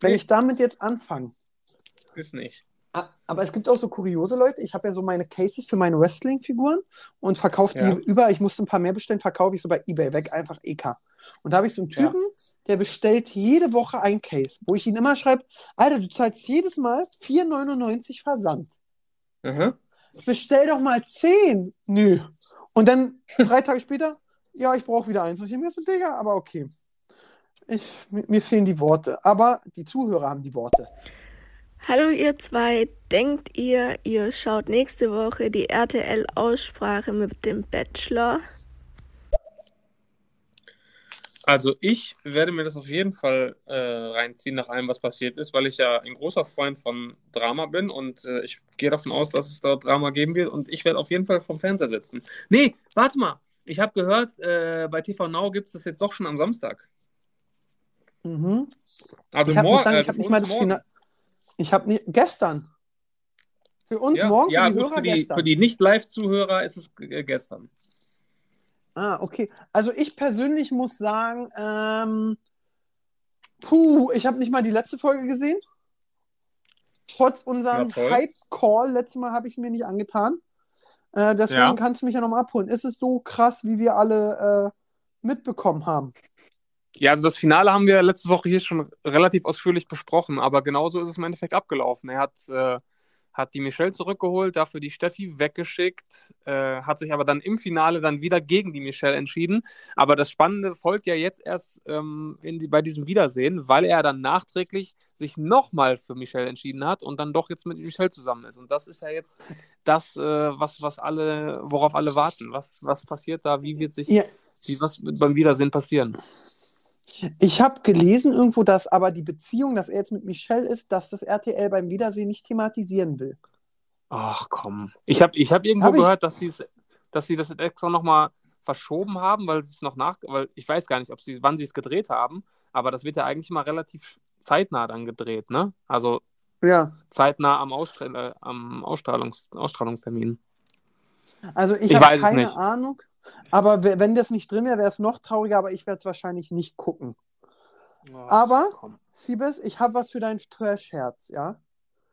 Wenn ich damit jetzt anfange. Ist nicht. Ah, Aber es gibt auch so kuriose Leute. Ich habe ja so meine Cases für meine Wrestling-Figuren und verkaufe die Ja. über. Ich musste ein paar mehr bestellen, verkaufe ich so bei eBay weg, einfach EK. Und da habe ich so einen Ja. Typen, der bestellt jede Woche ein Case, wo ich ihn immer schreibe: Alter, du zahlst jedes Mal 4,99 Versand. Aha. Bestell doch mal 10. Nö. Und dann drei Tage später: Ja, ich brauche wieder eins. Und ich mir so, Digga, aber okay. Ich, mir, fehlen die Worte. Aber die Zuhörer haben die Worte. Hallo ihr zwei, denkt ihr, ihr schaut nächste Woche die RTL-Aussprache mit dem Bachelor? Also ich werde mir das auf jeden Fall äh, reinziehen nach allem, was passiert ist, weil ich ja ein großer Freund von Drama bin und äh, ich gehe davon aus, dass es da Drama geben wird und ich werde auf jeden Fall vom Fernseher sitzen. Nee, warte mal. Ich habe gehört, äh, bei TV Now gibt es das jetzt doch schon am Samstag. Mhm. Also ich habe morgen. sagen, äh, ich habe nicht mal das. Finale. Ich habe nicht gestern. Für uns Ja, morgen, für ja die Hörer für die, gestern. für die Nicht-Live-Zuhörer ist es gestern. Ah, okay. Also ich persönlich muss sagen, ähm, puh, ich habe nicht mal die letzte Folge gesehen. Trotz unserem. Hype-Call, letztes Mal habe ich es mir nicht angetan. Äh, deswegen Ja. kannst du mich ja nochmal abholen. Ist es so krass, wie wir alle äh, mitbekommen haben? Ja, also das Finale haben wir letzte Woche hier schon relativ ausführlich besprochen, aber genauso ist es im Endeffekt abgelaufen. Er hat, äh, hat die Michelle zurückgeholt, dafür die Steffi weggeschickt, äh, hat sich aber dann im Finale dann wieder gegen die Michelle entschieden. Aber das Spannende folgt ja jetzt erst ähm, die, bei diesem Wiedersehen, weil er dann nachträglich sich nochmal für Michelle entschieden hat und dann doch jetzt mit Michelle zusammen ist. Und das ist ja jetzt das, äh, was, was alle, worauf alle warten. Was, was passiert da? Wie wird sich, Ja. wie was wird beim Wiedersehen passieren? Ich habe gelesen irgendwo, dass aber die Beziehung, dass er jetzt mit Michelle ist, dass das RTL beim Wiedersehen nicht thematisieren will. Ach komm. Ich habe ich hab irgendwo Hab ich- gehört, dass, sie's- dass sie das extra nochmal verschoben haben, weil sie es noch nach, weil ich weiß gar nicht, ob sie, wann sie es gedreht haben, aber das wird ja eigentlich mal relativ zeitnah dann gedreht, ne? Also Ja. zeitnah am, Ausstrahl äh, am Ausstrahlungs Ausstrahlungstermin. Also ich, Ich habe keine. Ahnung. Aber wenn das nicht drin wäre, wäre es noch trauriger, aber ich werde es wahrscheinlich nicht gucken. Aber, komm. Siebes, ich habe was für dein Trash-Herz, ja?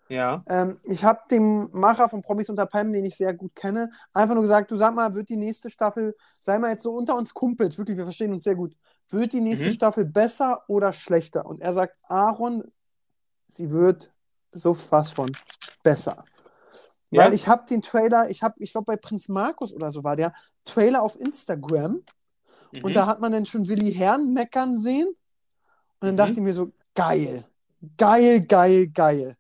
Ja. Ähm, ich habe dem Macher von Promis unter Palmen, den ich sehr gut kenne, einfach nur gesagt, du sag mal, wird die nächste Staffel, sei mal jetzt so unter uns Kumpels, wirklich, wir verstehen uns sehr gut, wird die nächste Mhm. Staffel besser oder schlechter? Und er sagt, Aaron, sie wird so was von besser. Ja? Weil ich habe den Trailer, ich habe, ich glaube bei Prinz Markus oder so war der Trailer auf Instagram Mhm. und da hat man dann schon Willi Herrn meckern sehen und dann Mhm. dachte ich mir so, geil, geil, geil, geil.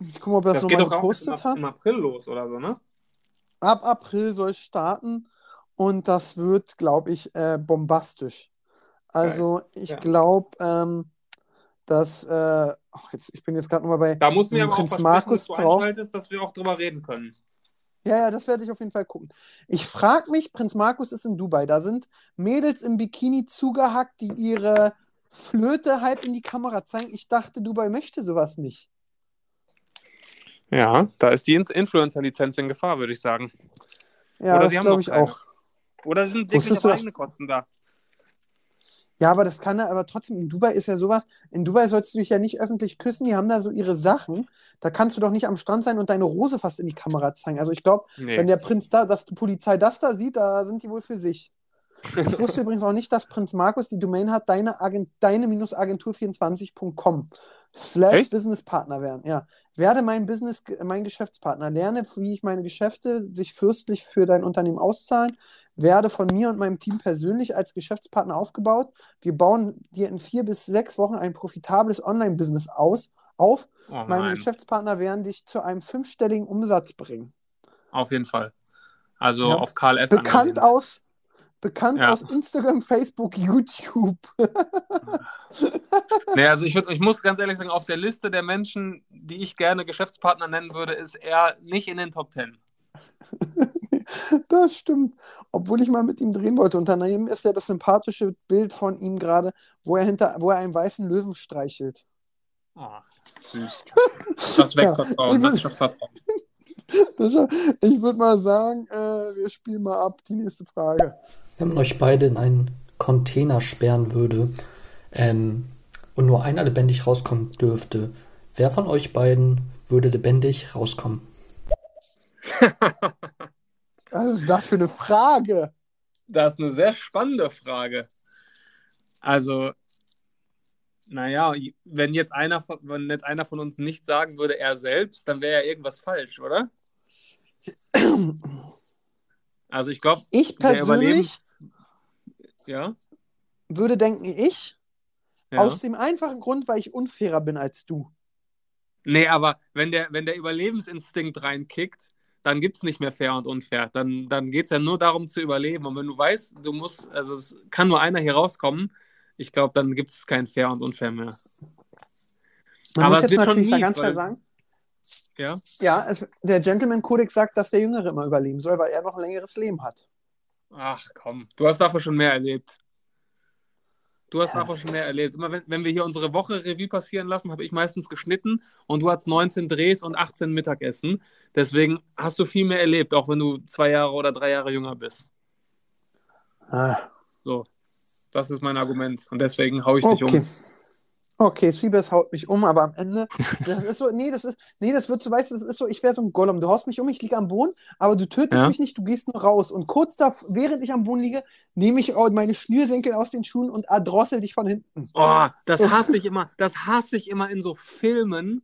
Ich gucke mal, ob er das, das nochmal gepostet hat. im April los oder so, ne? Ab April soll es starten und das wird, glaube ich, äh, bombastisch. Also ich Ja. glaube, ähm, dass, äh, jetzt, ich bin jetzt gerade nochmal bei, Da mussten wir aber auch Prinz versprechen, Markus dass drauf. dass wir auch drüber reden können. Ja, ja, das werde ich auf jeden Fall gucken. Ich frage mich, Prinz Markus ist in Dubai. Da sind Mädels im Bikini zugehackt, die ihre Flöte halb in die Kamera zeigen. Ich dachte, Dubai möchte sowas nicht. Ja, da ist die Influencer-Lizenz in Gefahr, würde ich sagen. Ja, Oder das glaube ich auch. Oder sind dass- eigene Kosten da? Ja, aber das kann er, aber trotzdem, in Dubai ist ja sowas. In Dubai sollst du dich ja nicht öffentlich küssen. Die haben da so ihre Sachen. Da kannst du doch nicht am Strand sein und deine Rose fast in die Kamera zeigen. Also ich glaube, Nee. wenn der Prinz da, dass die Polizei das da sieht, da sind die wohl für sich. Ich wusste übrigens auch nicht, dass Prinz Markus die Domain hat, deine, Agent, deine-agentur24.com slash Echt? Businesspartner werden. Ja. Werde mein Business, mein Geschäftspartner. Lerne, wie ich meine Geschäfte sich fürstlich für dein Unternehmen auszahlen. Werde von mir und meinem Team persönlich als Geschäftspartner aufgebaut. Wir bauen dir in vier bis sechs Wochen ein profitables Online-Business aus, auf. Oh Meine Geschäftspartner werden dich zu einem fünfstelligen Umsatz bringen. auf jeden Fall. Also Ja. auf Karl S. Bekannt angelehnt. aus, bekannt Ja. aus Instagram, Facebook, YouTube. Nee, also ich, würd, ich muss ganz ehrlich sagen, auf der Liste der Menschen, die ich gerne Geschäftspartner nennen würde, ist er nicht in den Top Ten. Das stimmt. Obwohl ich mal mit ihm drehen wollte. Und daneben ist ja das sympathische Bild von ihm gerade, wo er hinter, wo er einen weißen Löwen streichelt. Oh, süß. Das Ja, das schafft Vertrauen. Ich würde mal sagen, äh, wir spielen mal ab die nächste Frage. Wenn man euch beide in einen Container sperren würde ähm, und nur einer lebendig rauskommen dürfte, wer von euch beiden würde lebendig rauskommen? Was ist das für eine Frage? Das ist eine sehr spannende Frage. Also, naja, wenn jetzt einer von, wenn jetzt einer von uns nicht sagen würde, er selbst, dann wäre ja irgendwas falsch, oder? Also ich glaube, Ich persönlich. Ja? würde denken, ich, ja. aus dem einfachen Grund, weil ich unfairer bin als du. Nee, aber wenn der, wenn der Überlebensinstinkt reinkickt, dann gibt es nicht mehr fair und unfair. Dann, dann geht es ja nur darum zu überleben. Und wenn du weißt, du musst, also es kann nur einer hier rauskommen, ich glaube, dann gibt es kein fair und unfair mehr. Man Aber muss es jetzt wird schon natürlich da mies, ganz klar sagen, Ja? ja, es, der Gentleman-Kodex sagt, dass der Jüngere immer überleben soll, weil er noch ein längeres Leben hat. Ach komm, du hast davon schon mehr erlebt. Du hast Ja, davon schon mehr erlebt. Immer wenn, wenn wir hier unsere Woche Revue passieren lassen, habe ich meistens geschnitten und du hast 19 Drehs und 18 Mittagessen. Deswegen hast du viel mehr erlebt, auch wenn du zwei Jahre oder drei Jahre jünger bist. Ah, So, das ist mein Argument und deswegen haue ich dich okay. um. Okay, Siebes haut mich um, aber am Ende, das ist so, nee, das ist, nee, das wird so, weißt du, das ist so, ich wäre so ein Gollum. Du haust mich um, ich liege am Boden, aber du tötest Ja. mich nicht, du gehst nur raus. Und kurz da, während ich am Boden liege, nehme ich meine Schnürsenkel aus den Schuhen und erdrossel dich von hinten. Oh, das So. hasse ich immer. Das hasse ich immer in so Filmen,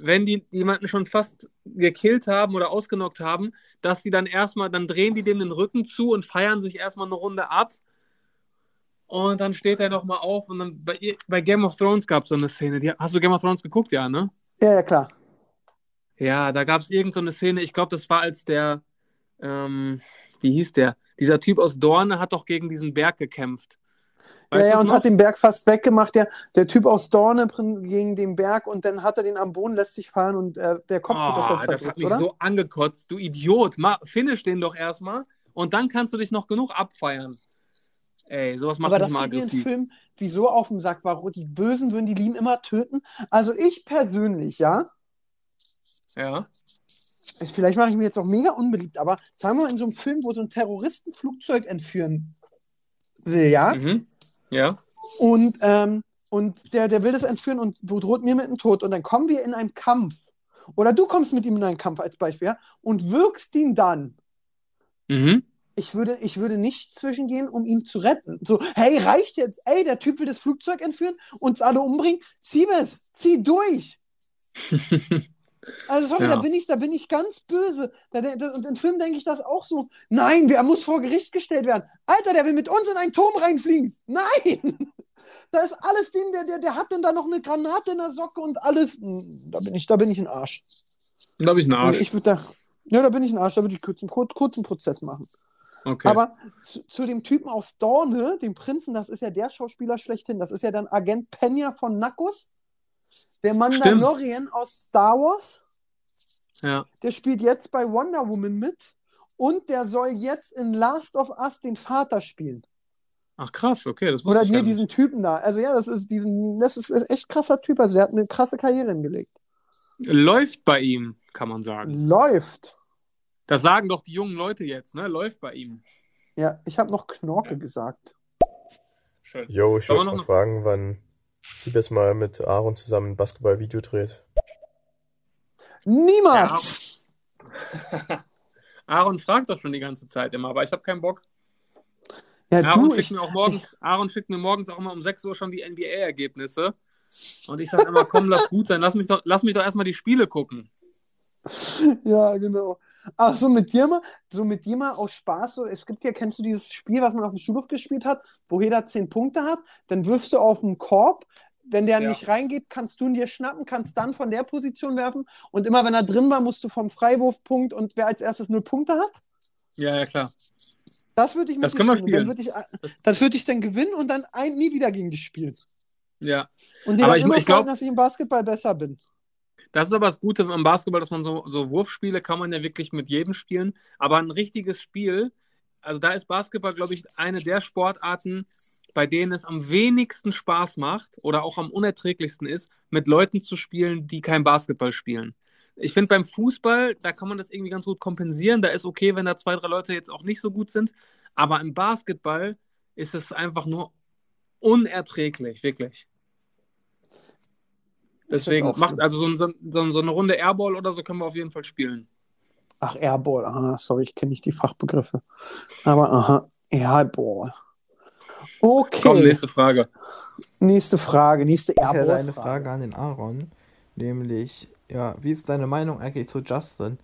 wenn die jemanden schon fast gekillt haben oder ausgenockt haben, dass die dann erstmal, dann drehen die dem den Rücken zu und feiern sich erstmal eine Runde ab. Und dann steht er nochmal auf und dann bei, bei Game of Thrones gab es so eine Szene. Die, hast du Game of Thrones geguckt, ja, ne? Ja, ja, klar. Ja, da gab es irgendeine so Szene, ich glaube, das war als der, ähm, wie hieß der? Dieser Typ aus Dorne hat doch gegen diesen Berg gekämpft. Weißt ja, ja, und noch? hat den Berg fast weggemacht. Der, der Typ aus Dorne gegen den Berg und dann hat er den am Boden, lässt sich fallen und äh, der Kopf oh, wird doch zerdrückt, Das hat mich oder? so angekotzt. Du Idiot. Ma, finish den doch erstmal und dann kannst du dich noch genug abfeiern. Ey, sowas macht Aber mich mal aggressiv. Das geht Film wieso auf dem Sack, warum die Bösen würden die Lieben immer töten. Also ich persönlich, ja. Ja. Vielleicht mache ich mir jetzt auch mega unbeliebt, aber sagen wir mal in so einem Film, wo so ein Terrorist ein Flugzeug entführen will, ja? Mhm. Ja. Und, ähm, und der, der will das entführen und droht mir mit dem Tod. Und dann kommen wir in einen Kampf. Oder du kommst mit ihm in einen Kampf als Beispiel, ja? Und wirkst ihn dann. Mhm. Ich würde, ich würde nicht zwischengehen, um ihn zu retten. So, hey, reicht jetzt. Ey, der Typ will das Flugzeug entführen, uns alle umbringen. Zieh es, zieh durch. Also sorry, ja. da bin ich, da bin ich ganz böse. Da, da, und im Film denke ich das auch so. Nein, wer muss vor Gericht gestellt werden? Alter, der will mit uns in einen Turm reinfliegen. Nein! Da ist alles dem, der, der, der hat denn da noch eine Granate in der Socke und alles. Hm, da bin ich, da bin ich ein Arsch. Da bin ich ein Arsch. Also ich würde da. Ja, da bin ich ein Arsch, da würde ich kurz, kurz, kurzen Prozess machen. Okay. Aber zu, zu, dem Typen aus Dorne, dem Prinzen, das ist ja der Schauspieler schlechthin, das ist ja dann Agent Pena von Nackos. Der Mandalorian Stimmt. aus Star Wars. Ja. Der spielt jetzt bei Wonder Woman mit und der soll jetzt in Last of Us den Vater spielen. Ach krass, okay, das Oder nee, diesen Typen da. Also ja, das ist diesen, das ist, ist echt krasser Typ. Also der hat eine krasse Karriere hingelegt. Läuft bei ihm, kann man sagen. Läuft. Das sagen doch die jungen Leute jetzt, ne? Läuft bei ihm. Ja, ich habe noch Knorke ja. gesagt. Schön. Jo, ich wollte noch fragen, wann Siebes mal mit Aaron zusammen ein Basketball-Video dreht. Niemals! Ja. Aaron fragt doch schon die ganze Zeit immer, aber ich habe keinen Bock. Ja, Aaron, du, schickt mir auch morgens, ich... Aaron schickt mir morgens auch immer um 6 Uhr schon die NBA-Ergebnisse. Und ich sage immer, komm, lass gut sein, lass mich doch, lass mich doch erstmal die Spiele gucken. Ja, genau. Ach, so mit dir mal, so mit dir mal aus Spaß, so, es gibt ja, kennst du dieses Spiel, was man auf dem Schulhof gespielt hat, wo jeder 10 Punkte hat, dann wirfst du auf den Korb, wenn der ja. nicht reingeht, kannst du ihn dir schnappen, kannst dann von der Position werfen und immer wenn er drin war, musst du vom Freiwurfpunkt und wer als erstes null Punkte hat. Ja, ja, klar. Das würde ich mit das können wir spielen. Dann würde ich, das würde ich dann gewinnen und dann ein, nie wieder gegen dich spielen. Ja. Und dir aber ich, immer ich glaub, dass ich im Basketball besser bin. Das ist aber das Gute am Basketball, dass man so, so Wurfspiele kann man ja wirklich mit jedem spielen. Aber ein richtiges Spiel, also da ist Basketball, glaube ich, eine der Sportarten, bei denen es am wenigsten Spaß macht oder auch am unerträglichsten ist, mit Leuten zu spielen, die kein Basketball spielen. Ich finde beim Fußball, da kann man das irgendwie ganz gut kompensieren. Da ist okay, wenn da zwei, drei Leute jetzt auch nicht so gut sind. Aber im Basketball ist es einfach nur unerträglich, wirklich. Deswegen macht also so, so, so, eine Runde Airball oder so können wir auf jeden Fall spielen. Ach, Airball, aha, sorry, ich kenne nicht die Fachbegriffe. Aber aha, Airball. Okay. Komm, nächste Frage. Nächste Frage, nächste Airball. Ich hätte eine Frage an den Aaron, nämlich, ja, wie ist deine Meinung eigentlich zu Justin?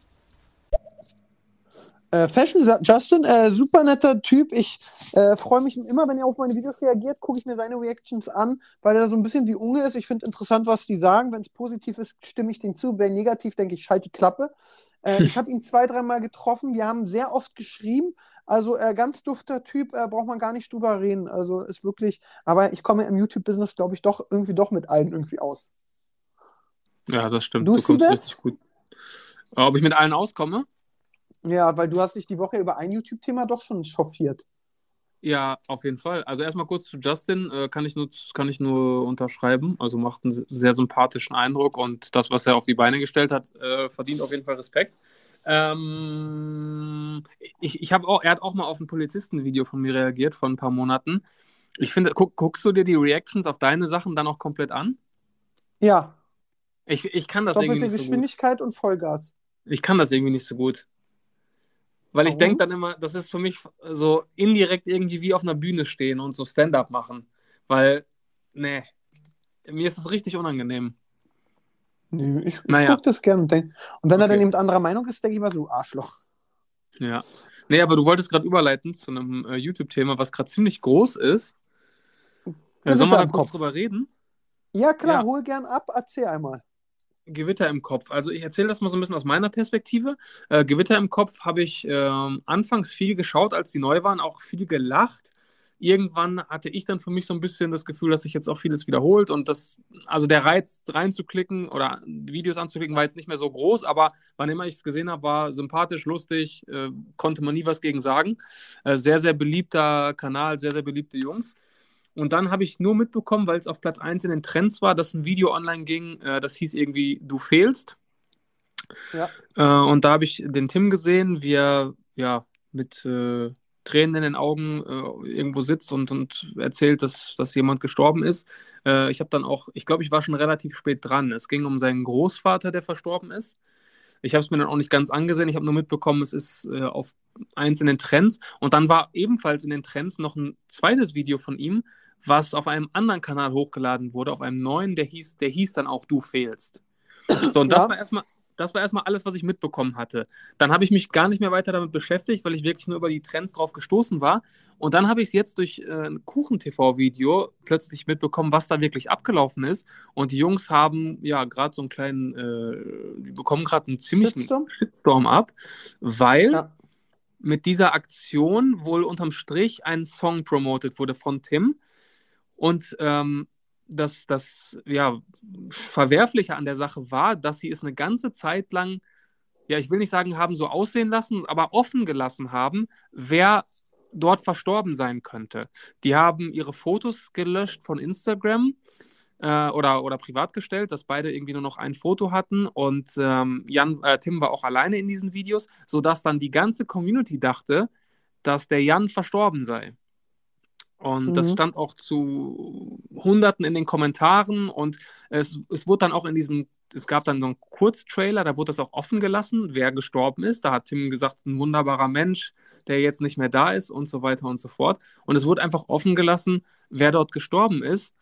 Äh, Fashion Justin, äh, super netter Typ. Ich äh, freue mich immer, wenn er auf meine Videos reagiert, gucke ich mir seine Reactions an, weil er so ein bisschen wie Unge ist. Ich finde interessant, was die sagen. Wenn es positiv ist, stimme ich denen zu. Wenn negativ, denke ich, schalt die Klappe. Äh, ich habe ihn zwei, dreimal getroffen. Wir haben sehr oft geschrieben. Also äh, ganz dufter Typ, äh, braucht man gar nicht drüber reden. Also ist wirklich, aber ich komme im YouTube-Business, glaube ich, doch irgendwie doch mit allen irgendwie aus. Ja, das stimmt. Du, du kommst richtig gut. Ob ich mit allen auskomme? Ja, weil du hast dich die Woche über ein YouTube-Thema doch schon chauffiert. Ja, auf jeden Fall. Also erstmal kurz zu Justin, äh, kann, ich nur, kann ich nur unterschreiben. Also macht einen sehr sympathischen Eindruck und das, was er auf die Beine gestellt hat, äh, verdient auf jeden Fall Respekt. Ähm, ich, ich habe auch, er hat auch mal auf ein Polizistenvideo von mir reagiert vor ein paar Monaten. Ich finde, guck, guckst du dir die Reactions auf deine Sachen dann auch komplett an? Ja. Ich, ich kann das Doppelte irgendwie nicht Geschwindigkeit so gut. und Vollgas. Ich kann das irgendwie nicht so gut. Weil ich denke dann immer, das ist für mich so indirekt irgendwie wie auf einer Bühne stehen und so Stand-up machen. Weil, nee, mir ist es richtig unangenehm. Nee, ich, ich naja. gucke das gerne und denke. Und wenn okay. er dann eben anderer Meinung ist, denke ich mal so, Arschloch. Ja. Nee, aber du wolltest gerade überleiten zu einem äh, YouTube-Thema, was gerade ziemlich groß ist. Äh, sollen wir da kurz drüber reden? Ja, klar, ja. hol gern ab, erzähl einmal. Gewitter im Kopf. Also ich erzähle das mal so ein bisschen aus meiner Perspektive. Äh, Gewitter im Kopf habe ich äh, anfangs viel geschaut, als die neu waren, auch viel gelacht. Irgendwann hatte ich dann für mich so ein bisschen das Gefühl, dass sich jetzt auch vieles wiederholt und das, also der Reiz reinzuklicken oder Videos anzuklicken war jetzt nicht mehr so groß, aber wann immer ich es gesehen habe, war sympathisch, lustig, äh, konnte man nie was gegen sagen. Äh, sehr, sehr beliebter Kanal, sehr, sehr beliebte Jungs. Und dann habe ich nur mitbekommen, weil es auf Platz 1 in den Trends war, dass ein Video online ging, äh, das hieß irgendwie Du fehlst. Ja. Äh, und da habe ich den Tim gesehen, wie er ja mit äh, Tränen in den Augen äh, irgendwo sitzt und, und erzählt, dass, dass jemand gestorben ist. Äh, ich habe dann auch, ich glaube, ich war schon relativ spät dran. Es ging um seinen Großvater, der verstorben ist. Ich habe es mir dann auch nicht ganz angesehen. Ich habe nur mitbekommen, es ist äh, auf eins in den Trends. Und dann war ebenfalls in den Trends noch ein zweites Video von ihm, was auf einem anderen Kanal hochgeladen wurde, auf einem neuen, der hieß, der hieß dann auch Du fehlst. So, und das ja. war erstmal. Das war erstmal alles, was ich mitbekommen hatte. Dann habe ich mich gar nicht mehr weiter damit beschäftigt, weil ich wirklich nur über die Trends drauf gestoßen war. Und dann habe ich es jetzt durch äh, ein Kuchen-TV-Video plötzlich mitbekommen, was da wirklich abgelaufen ist. Und die Jungs haben ja gerade so einen kleinen, äh, die bekommen gerade einen ziemlichen Shitstorm, Shitstorm ab, weil ja. mit dieser Aktion wohl unterm Strich ein Song promotet wurde von Tim und ähm, das, das ja, Verwerfliche an der Sache war, dass sie es eine ganze Zeit lang, ja, ich will nicht sagen, haben so aussehen lassen, aber offen gelassen haben, wer dort verstorben sein könnte. Die haben ihre Fotos gelöscht von Instagram äh, oder, oder privat gestellt, dass beide irgendwie nur noch ein Foto hatten und ähm, Jan, äh, Tim war auch alleine in diesen Videos, sodass dann die ganze Community dachte, dass der Jan verstorben sei. Und mhm. das stand auch zu Hunderten in den Kommentaren und es, es wurde dann auch in diesem, es gab dann so einen Kurztrailer, da wurde das auch offen gelassen, wer gestorben ist. Da hat Tim gesagt, ein wunderbarer Mensch, der jetzt nicht mehr da ist und so weiter und so fort. Und es wurde einfach offen gelassen, wer dort gestorben ist.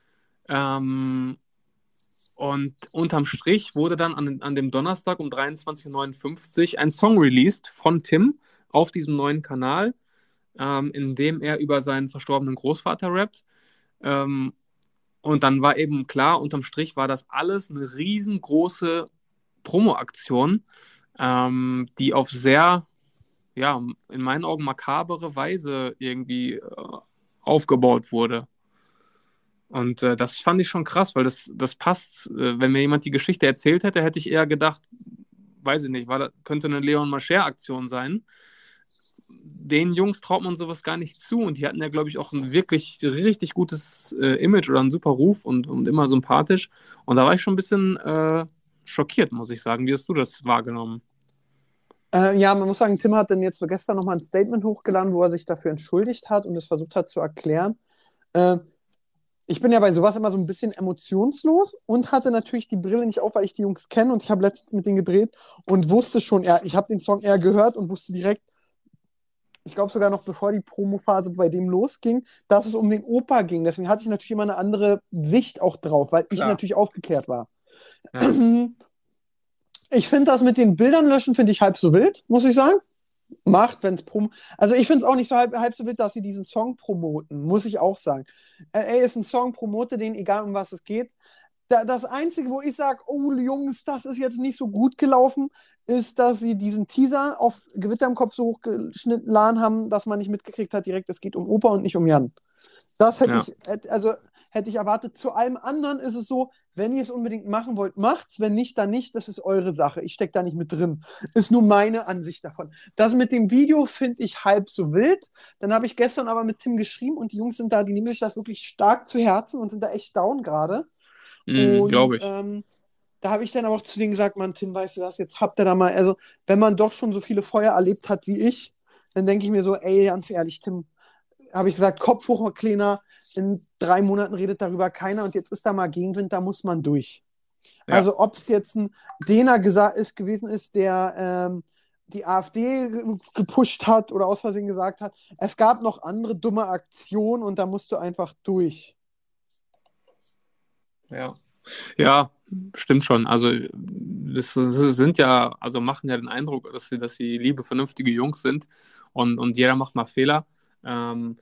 Ähm, und unterm Strich wurde dann an, an dem Donnerstag um 23.59 Uhr ein Song released von Tim auf diesem neuen Kanal ähm, in dem er über seinen verstorbenen Großvater rappt. Ähm, und dann war eben klar, unterm Strich war das alles eine riesengroße Promo-Aktion, ähm, die auf sehr, ja, in meinen Augen makabere Weise irgendwie äh, aufgebaut wurde. Und äh, das fand ich schon krass, weil das, das passt. Äh, wenn mir jemand die Geschichte erzählt hätte, hätte ich eher gedacht, weiß ich nicht, war, könnte eine Leon Mascher-Aktion sein den Jungs traut man sowas gar nicht zu und die hatten ja, glaube ich, auch ein wirklich richtig gutes äh, Image oder einen super Ruf und, und immer sympathisch. Und da war ich schon ein bisschen äh, schockiert, muss ich sagen. Wie hast du das wahrgenommen? Äh, ja, man muss sagen, Tim hat dann jetzt gestern nochmal ein Statement hochgeladen, wo er sich dafür entschuldigt hat und es versucht hat zu erklären. Äh, ich bin ja bei sowas immer so ein bisschen emotionslos und hatte natürlich die Brille nicht auf, weil ich die Jungs kenne und ich habe letztens mit denen gedreht und wusste schon, ja, ich habe den Song eher gehört und wusste direkt, ich glaube sogar noch bevor die Promophase bei dem losging, dass es um den Opa ging. Deswegen hatte ich natürlich immer eine andere Sicht auch drauf, weil ich natürlich aufgeklärt war. Ja. Ich finde das mit den Bildern löschen, finde ich halb so wild, muss ich sagen. Macht, wenn es Promo. Also ich finde es auch nicht so halb, halb so wild, dass sie diesen Song promoten, muss ich auch sagen. Äh, ey, ist ein Song, promote den, egal um was es geht. Da, das Einzige, wo ich sage, oh Jungs, das ist jetzt nicht so gut gelaufen, ist, dass sie diesen Teaser auf Gewitter im Kopf so hochgeschnitten haben, dass man nicht mitgekriegt hat, direkt, es geht um Opa und nicht um Jan. Das hätte ja. ich, also hätte ich erwartet. Zu allem anderen ist es so, wenn ihr es unbedingt machen wollt, macht's. Wenn nicht, dann nicht. Das ist eure Sache. Ich stecke da nicht mit drin. Ist nur meine Ansicht davon. Das mit dem Video finde ich halb so wild. Dann habe ich gestern aber mit Tim geschrieben und die Jungs sind da, die nehmen sich das wirklich stark zu Herzen und sind da echt down gerade. Mm, Glaube ich. Ähm, da habe ich dann auch zu denen gesagt, Mann, Tim, weißt du was, jetzt habt ihr da mal, also wenn man doch schon so viele Feuer erlebt hat wie ich, dann denke ich mir so, ey, ganz ehrlich, Tim, habe ich gesagt, Kopf hoch, Kleiner, in drei Monaten redet darüber keiner und jetzt ist da mal Gegenwind, da muss man durch. Ja. Also ob es jetzt ein Dena ist, gewesen ist, der ähm, die AfD gepusht hat oder aus Versehen gesagt hat, es gab noch andere dumme Aktionen und da musst du einfach durch. Ja. Ja, stimmt schon. Also, das, das, sind ja, also machen ja den Eindruck, dass sie, dass sie liebe, vernünftige Jungs sind und, und jeder macht mal Fehler. Ähm,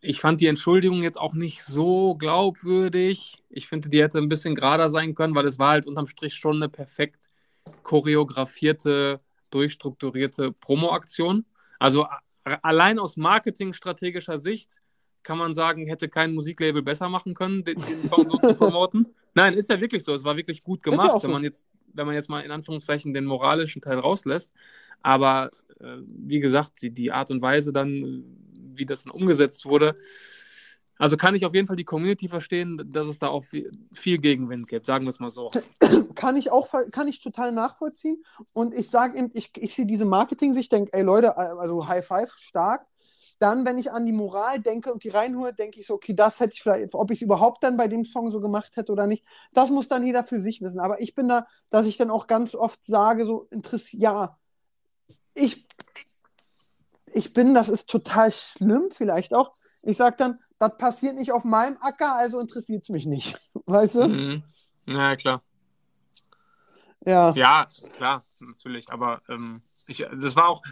ich fand die Entschuldigung jetzt auch nicht so glaubwürdig. Ich finde, die hätte ein bisschen gerader sein können, weil es war halt unterm Strich schon eine perfekt choreografierte, durchstrukturierte Promo-Aktion. Also allein aus marketingstrategischer Sicht kann man sagen, hätte kein Musiklabel besser machen können, den, den Song so zu promoten. Nein, ist ja wirklich so. Es war wirklich gut gemacht, ja so. wenn man jetzt, wenn man jetzt mal in Anführungszeichen den moralischen Teil rauslässt. Aber äh, wie gesagt, die, die Art und Weise dann, wie das dann umgesetzt wurde, also kann ich auf jeden Fall die Community verstehen, dass es da auch viel, Gegenwind gibt, sagen wir es mal so. Kann ich auch, kann ich total nachvollziehen. Und ich sage eben, ich, ich sehe diese Marketing-Sicht, denke, ey Leute, also High Five, stark. Dann, wenn ich an die Moral denke und die reinhole, denke ich so, okay, das hätte ich vielleicht, ob ich es überhaupt dann bei dem Song so gemacht hätte oder nicht, das muss dann jeder für sich wissen. Aber ich bin da, dass ich dann auch ganz oft sage, so interessiert, ja, ich, ich bin, das ist total schlimm, vielleicht auch. Ich sage dann, das passiert nicht auf meinem Acker, also interessiert es mich nicht. Weißt du? Mhm. Ja, klar. Ja. Ja, klar, natürlich. Aber ähm, ich, das war auch,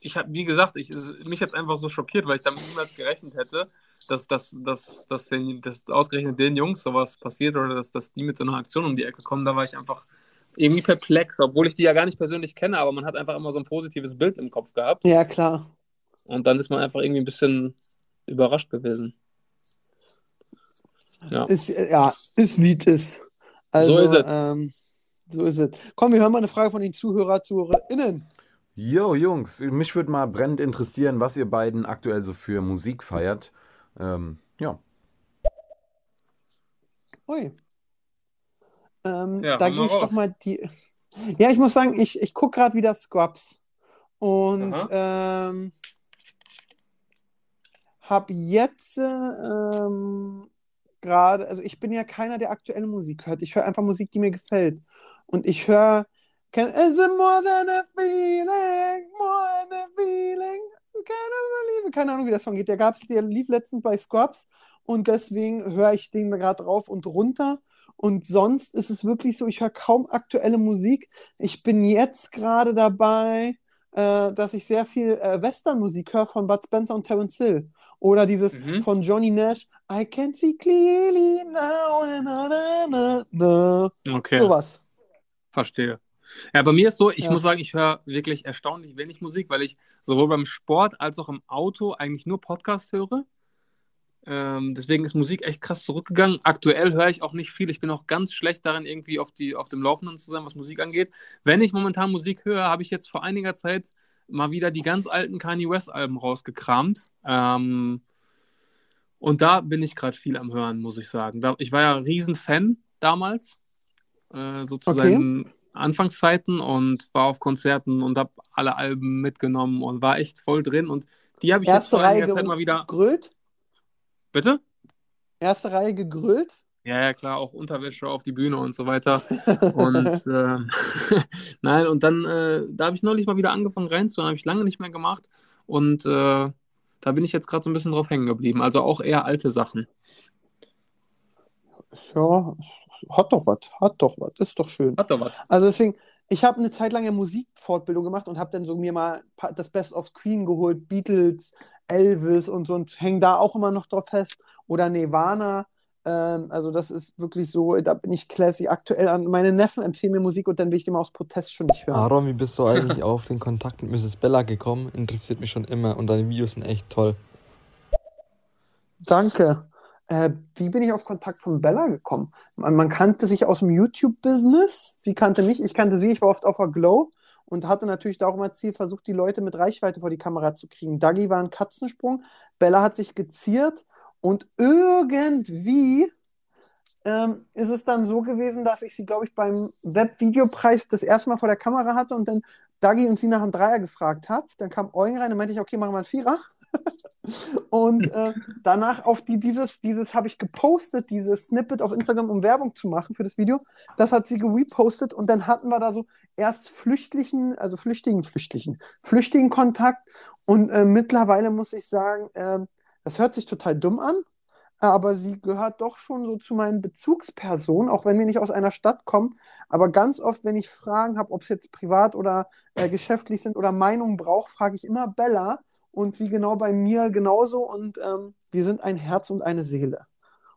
ich habe, wie gesagt, ich, mich jetzt einfach so schockiert, weil ich damit niemals gerechnet hätte, dass, dass, dass, dass, den, dass ausgerechnet den Jungs sowas passiert oder dass, dass die mit so einer Aktion um die Ecke kommen. Da war ich einfach irgendwie perplex, obwohl ich die ja gar nicht persönlich kenne, aber man hat einfach immer so ein positives Bild im Kopf gehabt. Ja, klar. Und dann ist man einfach irgendwie ein bisschen überrascht gewesen. Ja, ist, ja, ist wie es ist. Also, so ist es. Ähm, so ist es. Komm, wir hören mal eine Frage von den Zuhörer, ZuhörerInnen. Jo, Jungs, mich würde mal brennend interessieren, was ihr beiden aktuell so für Musik feiert. Ähm, ja. Ui. Ähm, ja, da gehe ich raus. doch mal die. Ja, ich muss sagen, ich, ich gucke gerade wieder Scrubs. Und ähm, habe jetzt ähm, gerade, also ich bin ja keiner, der aktuelle Musik hört. Ich höre einfach Musik, die mir gefällt. Und ich höre, can, is it more than a feeling, more than a feeling, keine, keine Ahnung, wie der Song geht. Der, gab's, der lief letztens bei Scrubs und deswegen höre ich den gerade rauf und runter. Und sonst ist es wirklich so, ich höre kaum aktuelle Musik. Ich bin jetzt gerade dabei, äh, dass ich sehr viel äh, Western-Musik höre von Bud Spencer und Terence Hill. Oder dieses mhm. von Johnny Nash, I can see clearly now. Na, na, na, Okay. Sowas. Verstehe. Ja, bei mir ist so, ich ja. muss sagen, ich höre wirklich erstaunlich wenig Musik, weil ich sowohl beim Sport als auch im Auto eigentlich nur Podcast höre. Ähm, deswegen ist Musik echt krass zurückgegangen. Aktuell höre ich auch nicht viel. Ich bin auch ganz schlecht darin, irgendwie auf, die, auf dem Laufenden zu sein, was Musik angeht. Wenn ich momentan Musik höre, habe ich jetzt vor einiger Zeit mal wieder die ganz alten Kanye West-Alben rausgekramt. Ähm, und da bin ich gerade viel am Hören, muss ich sagen. Da, ich war ja ein Riesenfan damals, äh, so zu okay. Anfangszeiten und war auf Konzerten und habe alle Alben mitgenommen und war echt voll drin. Und die habe ich Erste jetzt vor einiger Zeit mal wieder. Grölt? Bitte? Erste Reihe gegrölt? Ja, ja, klar, auch Unterwäsche auf die Bühne und so weiter. und äh, nein, und dann, äh, da habe ich neulich mal wieder angefangen reinzuhören, habe ich lange nicht mehr gemacht. Und äh, da bin ich jetzt gerade so ein bisschen drauf hängen geblieben. Also auch eher alte Sachen. Ja, hat doch was, hat doch was, ist doch schön. Hat doch was. Also deswegen, ich habe eine Zeit lang ja Musikfortbildung gemacht und habe dann so mir mal das Best of Queen geholt, Beatles, Elvis und so und hänge da auch immer noch drauf fest. Oder Nirvana. Ähm, also das ist wirklich so, da bin ich classy aktuell an. Meine Neffen empfehlen mir Musik und dann will ich die mal aus Protest schon nicht hören. Aaron, wie bist du eigentlich auf den Kontakt mit Mrs. Bella gekommen? Interessiert mich schon immer und deine Videos sind echt toll. Danke. Äh, wie bin ich auf Kontakt von Bella gekommen? Man, man kannte sich aus dem YouTube-Business. Sie kannte mich, ich kannte sie. Ich war oft auf der Glow und hatte natürlich da auch immer Ziel, versucht, die Leute mit Reichweite vor die Kamera zu kriegen. Dagi war ein Katzensprung. Bella hat sich geziert und irgendwie ähm, ist es dann so gewesen, dass ich sie, glaube ich, beim Webvideopreis das erste Mal vor der Kamera hatte und dann Dagi und sie nach einem Dreier gefragt habe. Dann kam Eugen rein, dann meinte ich, okay, machen wir einen Vierer. und äh, danach auf die, dieses, dieses habe ich gepostet, dieses Snippet auf Instagram, um Werbung zu machen für das Video. Das hat sie gerepostet und dann hatten wir da so erst Flüchtlichen, also Flüchtigen, Flüchtlichen, Flüchtigen Kontakt und äh, mittlerweile muss ich sagen, äh, das hört sich total dumm an, aber sie gehört doch schon so zu meinen Bezugspersonen, auch wenn wir nicht aus einer Stadt kommen. Aber ganz oft, wenn ich Fragen habe, ob es jetzt privat oder äh, geschäftlich sind oder Meinungen brauche, frage ich immer Bella und sie genau bei mir genauso. Und ähm, wir sind ein Herz und eine Seele.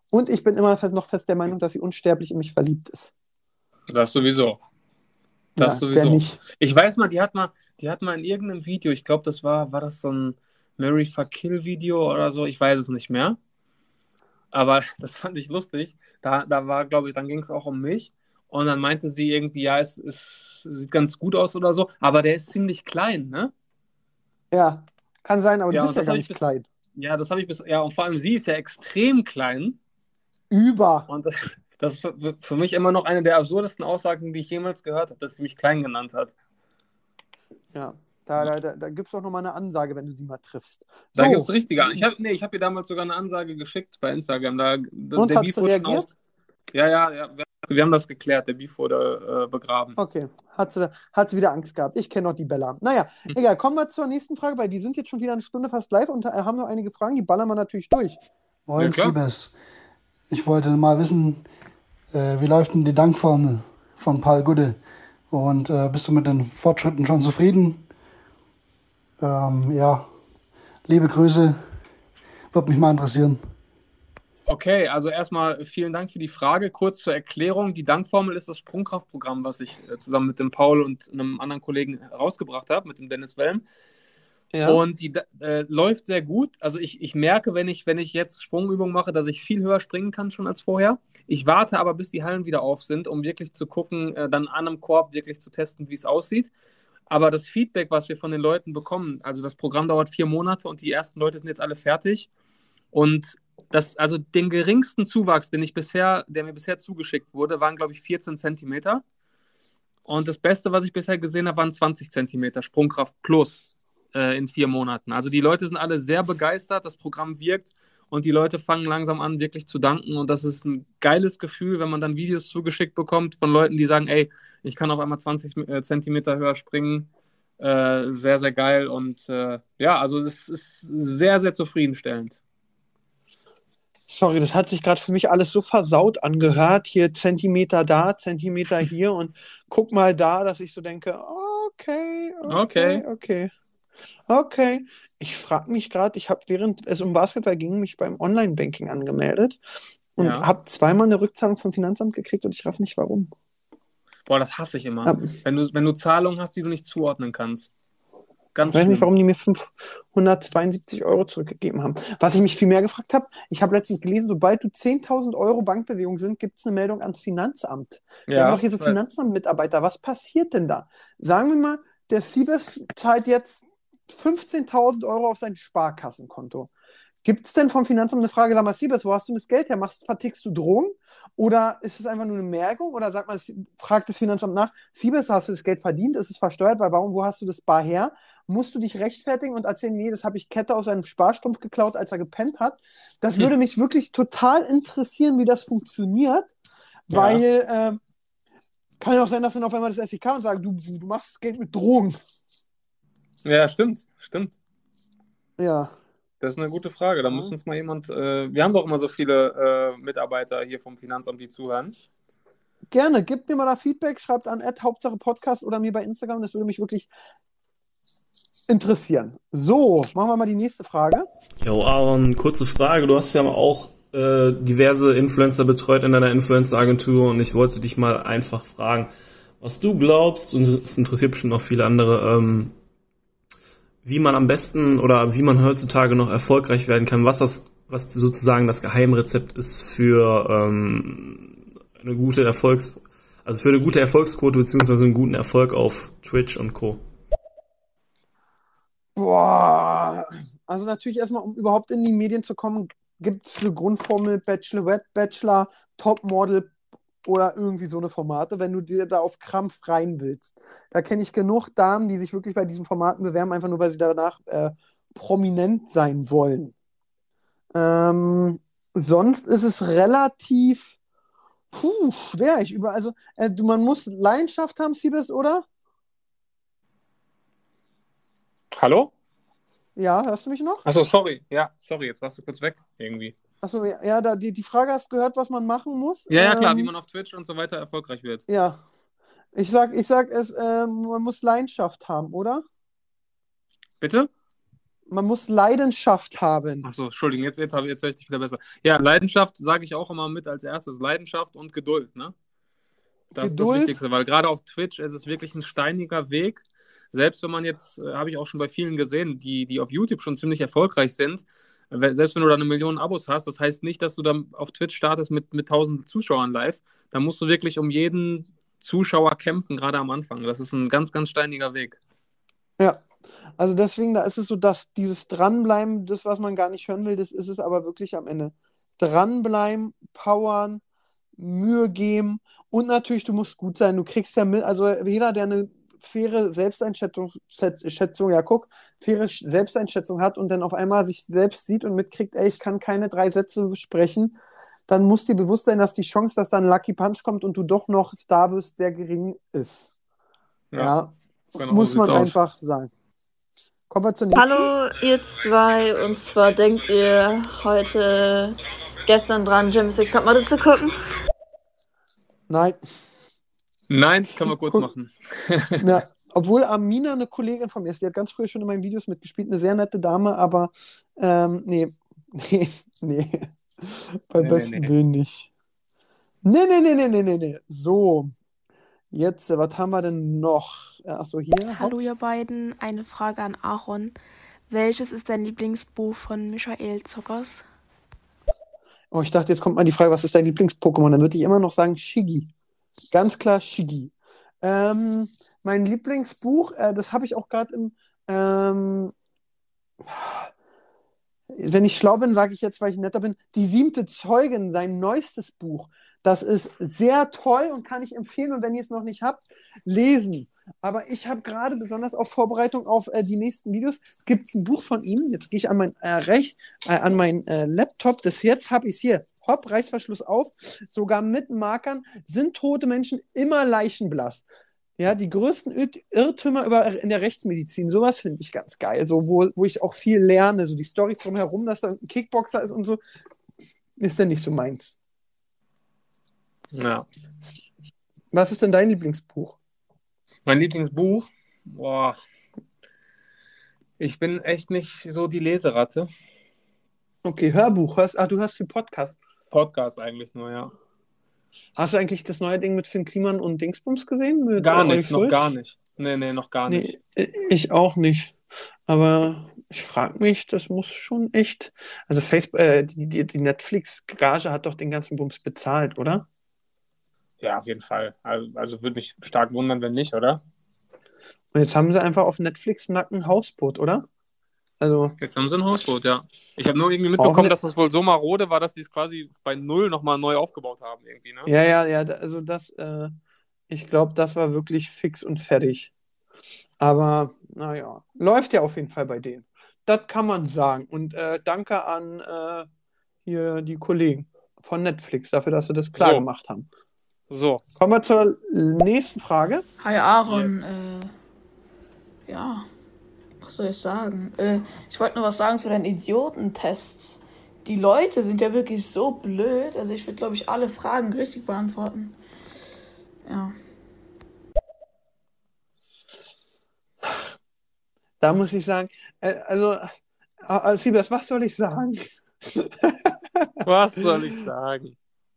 Und ich bin immer noch fest der Meinung, dass sie unsterblich in mich verliebt ist. Das sowieso. Das ja, sowieso. Nicht. Ich weiß mal, die hat mal, die hat mal in irgendeinem Video, ich glaube, das war, war das so ein Mary Fuck Kill Video oder so, ich weiß es nicht mehr. Aber das fand ich lustig. Da, da war, glaube ich, dann ging es auch um mich. Und dann meinte sie irgendwie, ja, es, es sieht ganz gut aus oder so, aber der ist ziemlich klein, ne? Ja, kann sein, aber ja, du bist ja gar nicht bis, klein. Ja, das habe ich bis, ja, und vor allem sie ist ja extrem klein. Über. Und das, das ist für, mich immer noch eine der absurdesten Aussagen, die ich jemals gehört habe, dass sie mich klein genannt hat. Ja, da, da, da, da gibt es auch nochmal eine Ansage, wenn du sie mal triffst. So. Da gibt es richtige. Ich habe nee, hab ihr damals sogar eine Ansage geschickt bei Instagram. Da, Und der hat sie reagiert? Aus... Ja, ja, ja. Wir haben das geklärt. Der Beef wurde äh, begraben. Okay. Hat sie, hat sie wieder Angst gehabt. Ich kenne noch die Bella. Naja, hm. egal. Kommen wir zur nächsten Frage, weil die sind jetzt schon wieder eine Stunde fast live und haben noch einige Fragen. Die ballern wir natürlich durch. Moin, ja, Siebes. Ich wollte mal wissen, äh, wie läuft denn die Dankformel von Paul Gude? Und äh, bist du mit den Fortschritten schon zufrieden? Ähm, ja, liebe Grüße, würde mich mal interessieren. Okay, also erstmal vielen Dank für die Frage. Kurz zur Erklärung. Die Dankformel ist das Sprungkraftprogramm, was ich äh, zusammen mit dem Paul und einem anderen Kollegen herausgebracht habe, mit dem Dennis Wellm. Ja. Und die äh, läuft sehr gut. Also ich, ich merke, wenn ich, wenn ich jetzt Sprungübungen mache, dass ich viel höher springen kann schon als vorher. Ich warte aber, bis die Hallen wieder auf sind, um wirklich zu gucken, äh, dann an einem Korb wirklich zu testen, wie es aussieht. Aber das Feedback, was wir von den Leuten bekommen, also das Programm dauert vier Monate und die ersten Leute sind jetzt alle fertig. Und das, also den geringsten Zuwachs, den ich bisher, der mir bisher zugeschickt wurde, waren, glaube ich, 14 Zentimeter. Und das Beste, was ich bisher gesehen habe, waren 20 Zentimeter Sprungkraft plus äh, in vier Monaten. Also die Leute sind alle sehr begeistert, das Programm wirkt und die Leute fangen langsam an, wirklich zu danken. Und das ist ein geiles Gefühl, wenn man dann Videos zugeschickt bekommt von Leuten, die sagen, ey, ich kann auf einmal 20 äh, Zentimeter höher springen. Äh, sehr, sehr geil. Und äh, ja, also es ist sehr, sehr zufriedenstellend. Sorry, das hat sich gerade für mich alles so versaut angehört. Hier Zentimeter da, Zentimeter hier und guck mal da, dass ich so denke, okay, okay, okay. okay. Okay. Ich frage mich gerade, ich habe während es um Basketball ging, mich beim Online-Banking angemeldet und ja. habe zweimal eine Rückzahlung vom Finanzamt gekriegt und ich raff nicht warum. Boah, das hasse ich immer. Ja. Wenn, du, wenn du Zahlungen hast, die du nicht zuordnen kannst. Ganz ich weiß schlimm. nicht, warum die mir 572 Euro zurückgegeben haben. Was ich mich viel mehr gefragt habe, ich habe letztens gelesen, sobald du 10.000 Euro Bankbewegung sind, gibt es eine Meldung ans Finanzamt. Wir ja, haben doch hier so Finanzamt-Mitarbeiter. Was passiert denn da? Sagen wir mal, der Siebes zahlt jetzt 15.000 Euro auf sein Sparkassenkonto. Gibt es denn vom Finanzamt eine Frage, sag mal, Siebes, wo hast du das Geld her? Machst, vertickst du Drogen? Oder ist es einfach nur eine Merkung? Oder sagt man, fragt das Finanzamt nach, Siebes, hast du das Geld verdient? Ist es versteuert? Weil warum, wo hast du das bar her? Musst du dich rechtfertigen und erzählen, nee, das habe ich Kette aus seinem Sparstrumpf geklaut, als er gepennt hat? Das würde mich wirklich total interessieren, wie das funktioniert, ja. weil äh, kann ja auch sein, dass dann auf einmal das SEK und sagt, du, du machst das Geld mit Drogen. Ja, stimmt, stimmt. Ja. Das ist eine gute Frage. Da muss uns mal jemand. Äh, wir haben doch immer so viele äh, Mitarbeiter hier vom Finanzamt, die zuhören. Gerne, gebt mir mal da Feedback, schreibt an Hauptsache Podcast oder mir bei Instagram. Das würde mich wirklich interessieren. So, machen wir mal die nächste Frage. Jo, Aaron, kurze Frage. Du hast ja auch äh, diverse Influencer betreut in deiner Influencer-Agentur und ich wollte dich mal einfach fragen, was du glaubst, und es interessiert bestimmt auch viele andere, ähm, wie man am besten oder wie man heutzutage noch erfolgreich werden kann, was das, was sozusagen das Geheimrezept ist für ähm, eine gute Erfolgs, also für eine gute Erfolgsquote beziehungsweise einen guten Erfolg auf Twitch und Co. Boah, also natürlich erstmal, um überhaupt in die Medien zu kommen, gibt es eine Grundformel Bachelorette, Bachelor, Topmodel, oder irgendwie so eine Formate, wenn du dir da auf Krampf rein willst. Da kenne ich genug Damen, die sich wirklich bei diesen Formaten bewerben, einfach nur, weil sie danach äh, prominent sein wollen. Ähm, sonst ist es relativ puh, schwer. Ich über, also, äh, du, man muss Leidenschaft haben, Siebes, oder? Hallo? Ja, hörst du mich noch? Achso, sorry. Ja, sorry, jetzt warst du kurz weg irgendwie. Achso, ja, da, die, die Frage hast du gehört, was man machen muss. Ja, ja, klar, ähm, wie man auf Twitch und so weiter erfolgreich wird. Ja. Ich sag, ich sag es, äh, man muss Leidenschaft haben, oder? Bitte? Man muss Leidenschaft haben. Achso, Entschuldigung, jetzt, jetzt, jetzt höre ich dich wieder besser. Ja, Leidenschaft sage ich auch immer mit als erstes. Leidenschaft und Geduld, ne? Das Geduld. ist das Wichtigste, weil gerade auf Twitch ist es wirklich ein steiniger Weg selbst wenn man jetzt, äh, habe ich auch schon bei vielen gesehen, die, die auf YouTube schon ziemlich erfolgreich sind, selbst wenn du da eine Million Abos hast, das heißt nicht, dass du dann auf Twitch startest mit, mit 1000 Zuschauern live. Da musst du wirklich um jeden Zuschauer kämpfen, gerade am Anfang. Das ist ein ganz, ganz steiniger Weg. Ja, also deswegen, da ist es so, dass dieses Dranbleiben, das, was man gar nicht hören will, das ist es aber wirklich am Ende. Dranbleiben, powern, Mühe geben und natürlich, du musst gut sein. Du kriegst ja mit, also jeder, der eine faire Selbsteinschätzung, Schätzung, ja guck, faire Selbsteinschätzung hat und dann auf einmal sich selbst sieht und mitkriegt, ey, ich kann keine drei Sätze sprechen, dann muss dir bewusst sein, dass die Chance, dass da ein Lucky Punch kommt und du doch noch Star wirst, sehr gering ist. Ja, ja genau, muss man einfach aus. sagen. Kommen wir zur nächsten. Hallo, ihr zwei. Und zwar denkt ihr heute gestern dran, Jim Six Top Model zu gucken? Nein. Nein, können wir kurz machen. ja, obwohl Amina eine Kollegin von mir ist, die hat ganz früher schon in meinen Videos mitgespielt, eine sehr nette Dame, aber ähm, nee, nee, nee. Beim nee, besten nee. Willen nicht. Nee, nee, nee, nee, nee, nee, nee. So. Jetzt, äh, was haben wir denn noch? Äh, Achso, hier. Hallo, ihr beiden. Eine Frage an Aaron. Welches ist dein Lieblingsbuch von Michael Zuckers? Oh, ich dachte, jetzt kommt mal die Frage, was ist dein Lieblings-Pokémon? Dann würde ich immer noch sagen Shiggy. Ganz klar Shiggy. Ähm, mein Lieblingsbuch, äh, das habe ich auch gerade im. Ähm, wenn ich schlau bin, sage ich jetzt, weil ich netter bin, Die siebte Zeugin, sein neuestes Buch. Das ist sehr toll und kann ich empfehlen. Und wenn ihr es noch nicht habt, lesen. Aber ich habe gerade besonders auf Vorbereitung auf äh, die nächsten Videos, gibt es ein Buch von ihm. Jetzt gehe ich an mein, äh, Rech, äh, an mein äh, Laptop. Das jetzt habe ich es hier hopp, Reißverschluss auf, sogar mit Markern, sind tote Menschen immer leichenblass. Ja, die größten Irrtümer über, in der Rechtsmedizin, sowas finde ich ganz geil, so, wo, wo ich auch viel lerne, so die Storys drumherum, dass da ein Kickboxer ist und so, ist denn nicht so meins. Ja. Was ist denn dein Lieblingsbuch? Mein Lieblingsbuch? Boah. Ich bin echt nicht so die Leseratte. Okay, Hörbuch. Hörst, ah, du hörst viel Podcast. Podcast eigentlich nur, ja. Hast du eigentlich das neue Ding mit Finn Kliman und Dingsbums gesehen? Mit gar nicht, noch gar nicht. Nee, nee, noch gar nicht. Nee, ich auch nicht. Aber ich frage mich, das muss schon echt. Also Facebook, äh, die, die, die Netflix-Gage hat doch den ganzen Bums bezahlt, oder? Ja, auf jeden Fall. Also, also würde mich stark wundern, wenn nicht, oder? Und jetzt haben sie einfach auf Netflix Nacken Hausboot, oder? Also, Jetzt haben sie ein Hausboot, ja. Ich habe nur irgendwie mitbekommen, dass das wohl so marode war, dass die es quasi bei Null nochmal neu aufgebaut haben, irgendwie, ne? Ja, ja, ja, also das, äh, ich glaube, das war wirklich fix und fertig. Aber, naja, läuft ja auf jeden Fall bei denen. Das kann man sagen. Und äh, danke an äh, hier die Kollegen von Netflix dafür, dass sie das klar so. gemacht haben. So. Kommen wir zur nächsten Frage. Hi Aaron. Yes. Äh, ja, was soll ich sagen? Äh, ich wollte nur was sagen zu deinen Idiotentests. Die Leute sind ja wirklich so blöd. Also ich würde, glaube ich, alle Fragen richtig beantworten. Ja. Da muss ich sagen, äh, also, äh, Siebes, was soll ich sagen? was soll ich sagen?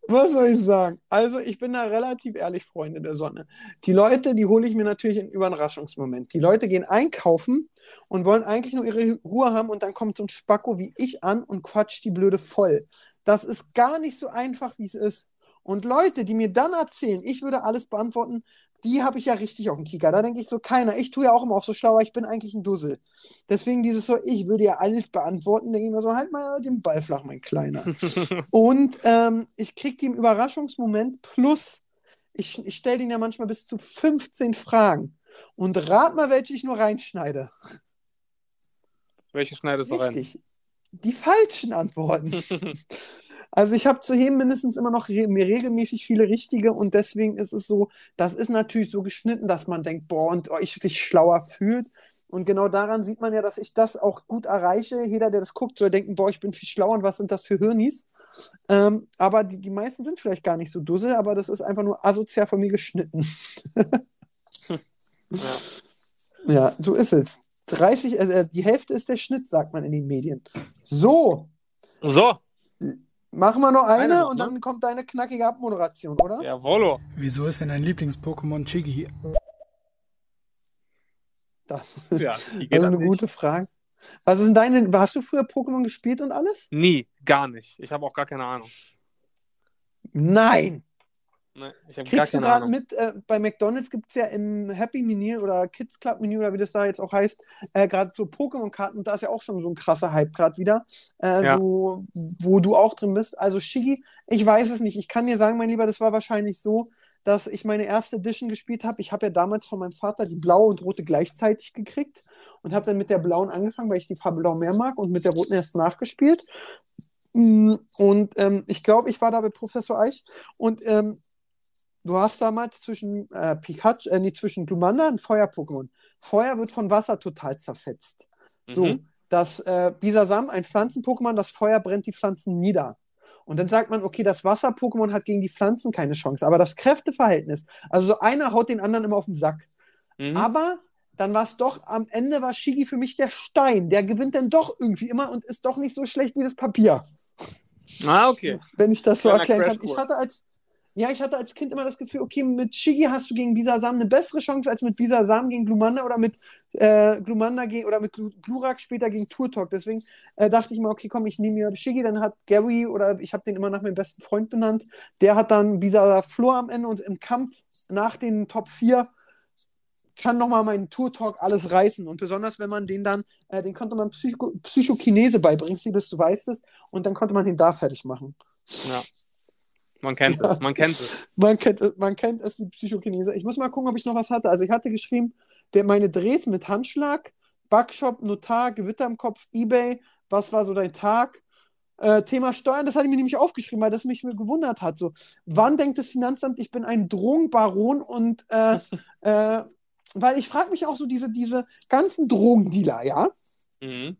Was soll ich sagen? Also, ich bin da relativ ehrlich, Freunde der Sonne. Die Leute, die hole ich mir natürlich in Überraschungsmoment. Die Leute gehen einkaufen und wollen eigentlich nur ihre Ruhe haben und dann kommt so ein Spacko wie ich an und quatscht die Blöde voll. Das ist gar nicht so einfach, wie es ist. Und Leute, die mir dann erzählen, ich würde alles beantworten, die habe ich ja richtig auf dem Kieker. Da denke ich so, keiner. Ich tue ja auch immer auf so schlau, aber ich bin eigentlich ein Dussel. Deswegen dieses so, ich würde ja alles beantworten, denke ich mir so, halt mal den Ball flach, mein Kleiner. und ähm, ich kriege die im Überraschungsmoment plus, ich, ich stelle denen ja manchmal bis zu 15 Fragen. Und rat mal, welche ich nur reinschneide. Welche schneidest du rein? Die falschen Antworten. Also ich habe zu heben mindestens immer noch re mir regelmäßig viele richtige und deswegen ist es so, das ist natürlich so geschnitten, dass man denkt, boah, und euch sich schlauer fühlt. Und genau daran sieht man ja, dass ich das auch gut erreiche. Jeder, der das guckt, soll denken, boah, ich bin viel schlauer und was sind das für Hirnis? Ähm, aber die, die meisten sind vielleicht gar nicht so dussel, aber das ist einfach nur asozial von mir geschnitten. ja. ja, so ist es. 30, äh, die Hälfte ist der Schnitt, sagt man in den Medien. So. So. Machen wir noch eine, eine und dann ne? kommt deine knackige Abmoderation, oder? Jawollo. Wieso ist denn dein Lieblings-Pokémon Chigi? Das, ja, das ist eine nicht. gute Frage. Was ist denn deine. Hast du früher Pokémon gespielt und alles? Nie, gar nicht. Ich habe auch gar keine Ahnung. Nein! Nee, ich Kriegst du gerade mit, äh, bei McDonalds gibt es ja im Happy Menü oder Kids Club Menü oder wie das da jetzt auch heißt, äh, gerade so Pokémon-Karten, da ist ja auch schon so ein krasser Hype gerade wieder, äh, ja. so, wo du auch drin bist. Also Shigi, ich weiß es nicht. Ich kann dir sagen, mein Lieber, das war wahrscheinlich so, dass ich meine erste Edition gespielt habe. Ich habe ja damals von meinem Vater die blaue und rote gleichzeitig gekriegt und habe dann mit der blauen angefangen, weil ich die Farbe blau mehr mag und mit der roten erst nachgespielt. Mm, und ähm, ich glaube, ich war da bei Professor Eich und ähm, du hast damals zwischen äh, Pikachu, äh, nee, zwischen Glumanda und Feuer-Pokémon. Feuer wird von Wasser total zerfetzt. Mhm. So, das äh, Bisasam, ein Pflanzen-Pokémon, das Feuer brennt die Pflanzen nieder. Und dann sagt man, okay, das Wasser-Pokémon hat gegen die Pflanzen keine Chance. Aber das Kräfteverhältnis, also so einer haut den anderen immer auf den Sack. Mhm. Aber dann war es doch, am Ende war Shigi für mich der Stein. Der gewinnt dann doch irgendwie immer und ist doch nicht so schlecht wie das Papier. Ah, okay. Wenn ich das so erklären kann. Ich hatte als, ja, ich hatte als Kind immer das Gefühl, okay, mit Shigi hast du gegen Bisasam eine bessere Chance als mit Bisasam gegen Glumanda oder mit äh, Glumanda oder mit Glurak später gegen Turtok. Deswegen äh, dachte ich mal, okay, komm, ich nehme mir Shigi, dann hat Gary oder ich habe den immer nach meinem besten Freund benannt, der hat dann Bisasam Flor am Ende und im Kampf nach den Top 4 kann nochmal meinen Tour-Talk alles reißen. Und besonders, wenn man den dann, äh, den konnte man Psycho Psychokinese beibringen, Siebes, du weißt es, und dann konnte man den da fertig machen. Ja. Man kennt ja. es, man kennt es. Man kennt es, man kennt es, die Psychokinese. Ich muss mal gucken, ob ich noch was hatte. Also ich hatte geschrieben, der, meine Drehs mit Handschlag, Backshop, Notar, Gewitter im Kopf, Ebay, was war so dein Tag? Äh, Thema Steuern, das hatte ich mir nämlich aufgeschrieben, weil das mich gewundert hat. So, wann denkt das Finanzamt, ich bin ein Drogenbaron und äh, äh, weil ich frage mich auch so, diese, diese ganzen Drogendealer, ja, mhm.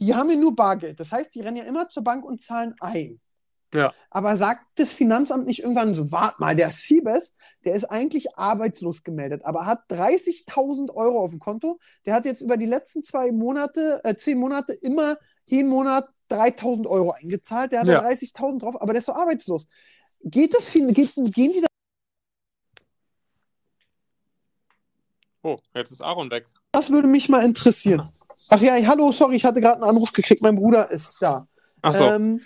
die haben ja nur Bargeld. Das heißt, die rennen ja immer zur Bank und zahlen ein. Ja. Aber sagt das Finanzamt nicht irgendwann so, warte mal, der Siebes, der ist eigentlich arbeitslos gemeldet, aber hat 30.000 Euro auf dem Konto. Der hat jetzt über die letzten zwei Monate, äh, zehn Monate immer jeden Monat 3.000 Euro eingezahlt. Der hat ja. 30.000 drauf, aber der ist so arbeitslos. Geht das, geht, gehen die da? Oh, jetzt ist Aaron weg. Das würde mich mal interessieren. Ach ja, hallo, sorry, ich hatte gerade einen Anruf gekriegt. Mein Bruder ist da. Ach so. Ähm,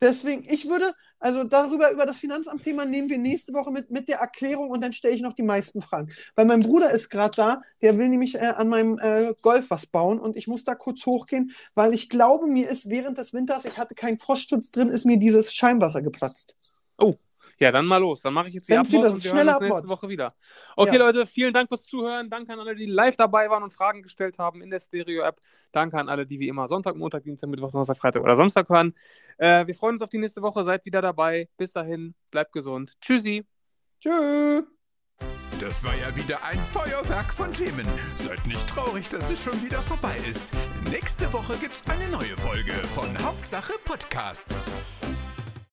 Deswegen, ich würde, also darüber, über das Finanzamt-Thema nehmen wir nächste Woche mit, mit der Erklärung und dann stelle ich noch die meisten Fragen. Weil mein Bruder ist gerade da, der will nämlich äh, an meinem äh, Golf was bauen und ich muss da kurz hochgehen, weil ich glaube, mir ist während des Winters, ich hatte keinen Frostschutz drin, ist mir dieses Scheinwasser geplatzt. Oh, ja, dann mal los. Dann mache ich jetzt die Abmod und wir hören uns nächste Woche wieder. Okay, ja. Leute, vielen Dank fürs Zuhören. Danke an alle, die live dabei waren und Fragen gestellt haben in der Stereo-App. Danke an alle, die wie immer Sonntag, Montag, Dienstag, Mittwoch, Donnerstag, Freitag oder Samstag hören. Äh, wir freuen uns auf die nächste Woche. Seid wieder dabei. Bis dahin, bleibt gesund. Tschüssi. Tschüss. Das war ja wieder ein Feuerwerk von Themen. Seid nicht traurig, dass es schon wieder vorbei ist. Nächste Woche gibt's eine neue Folge von Hauptsache Podcast.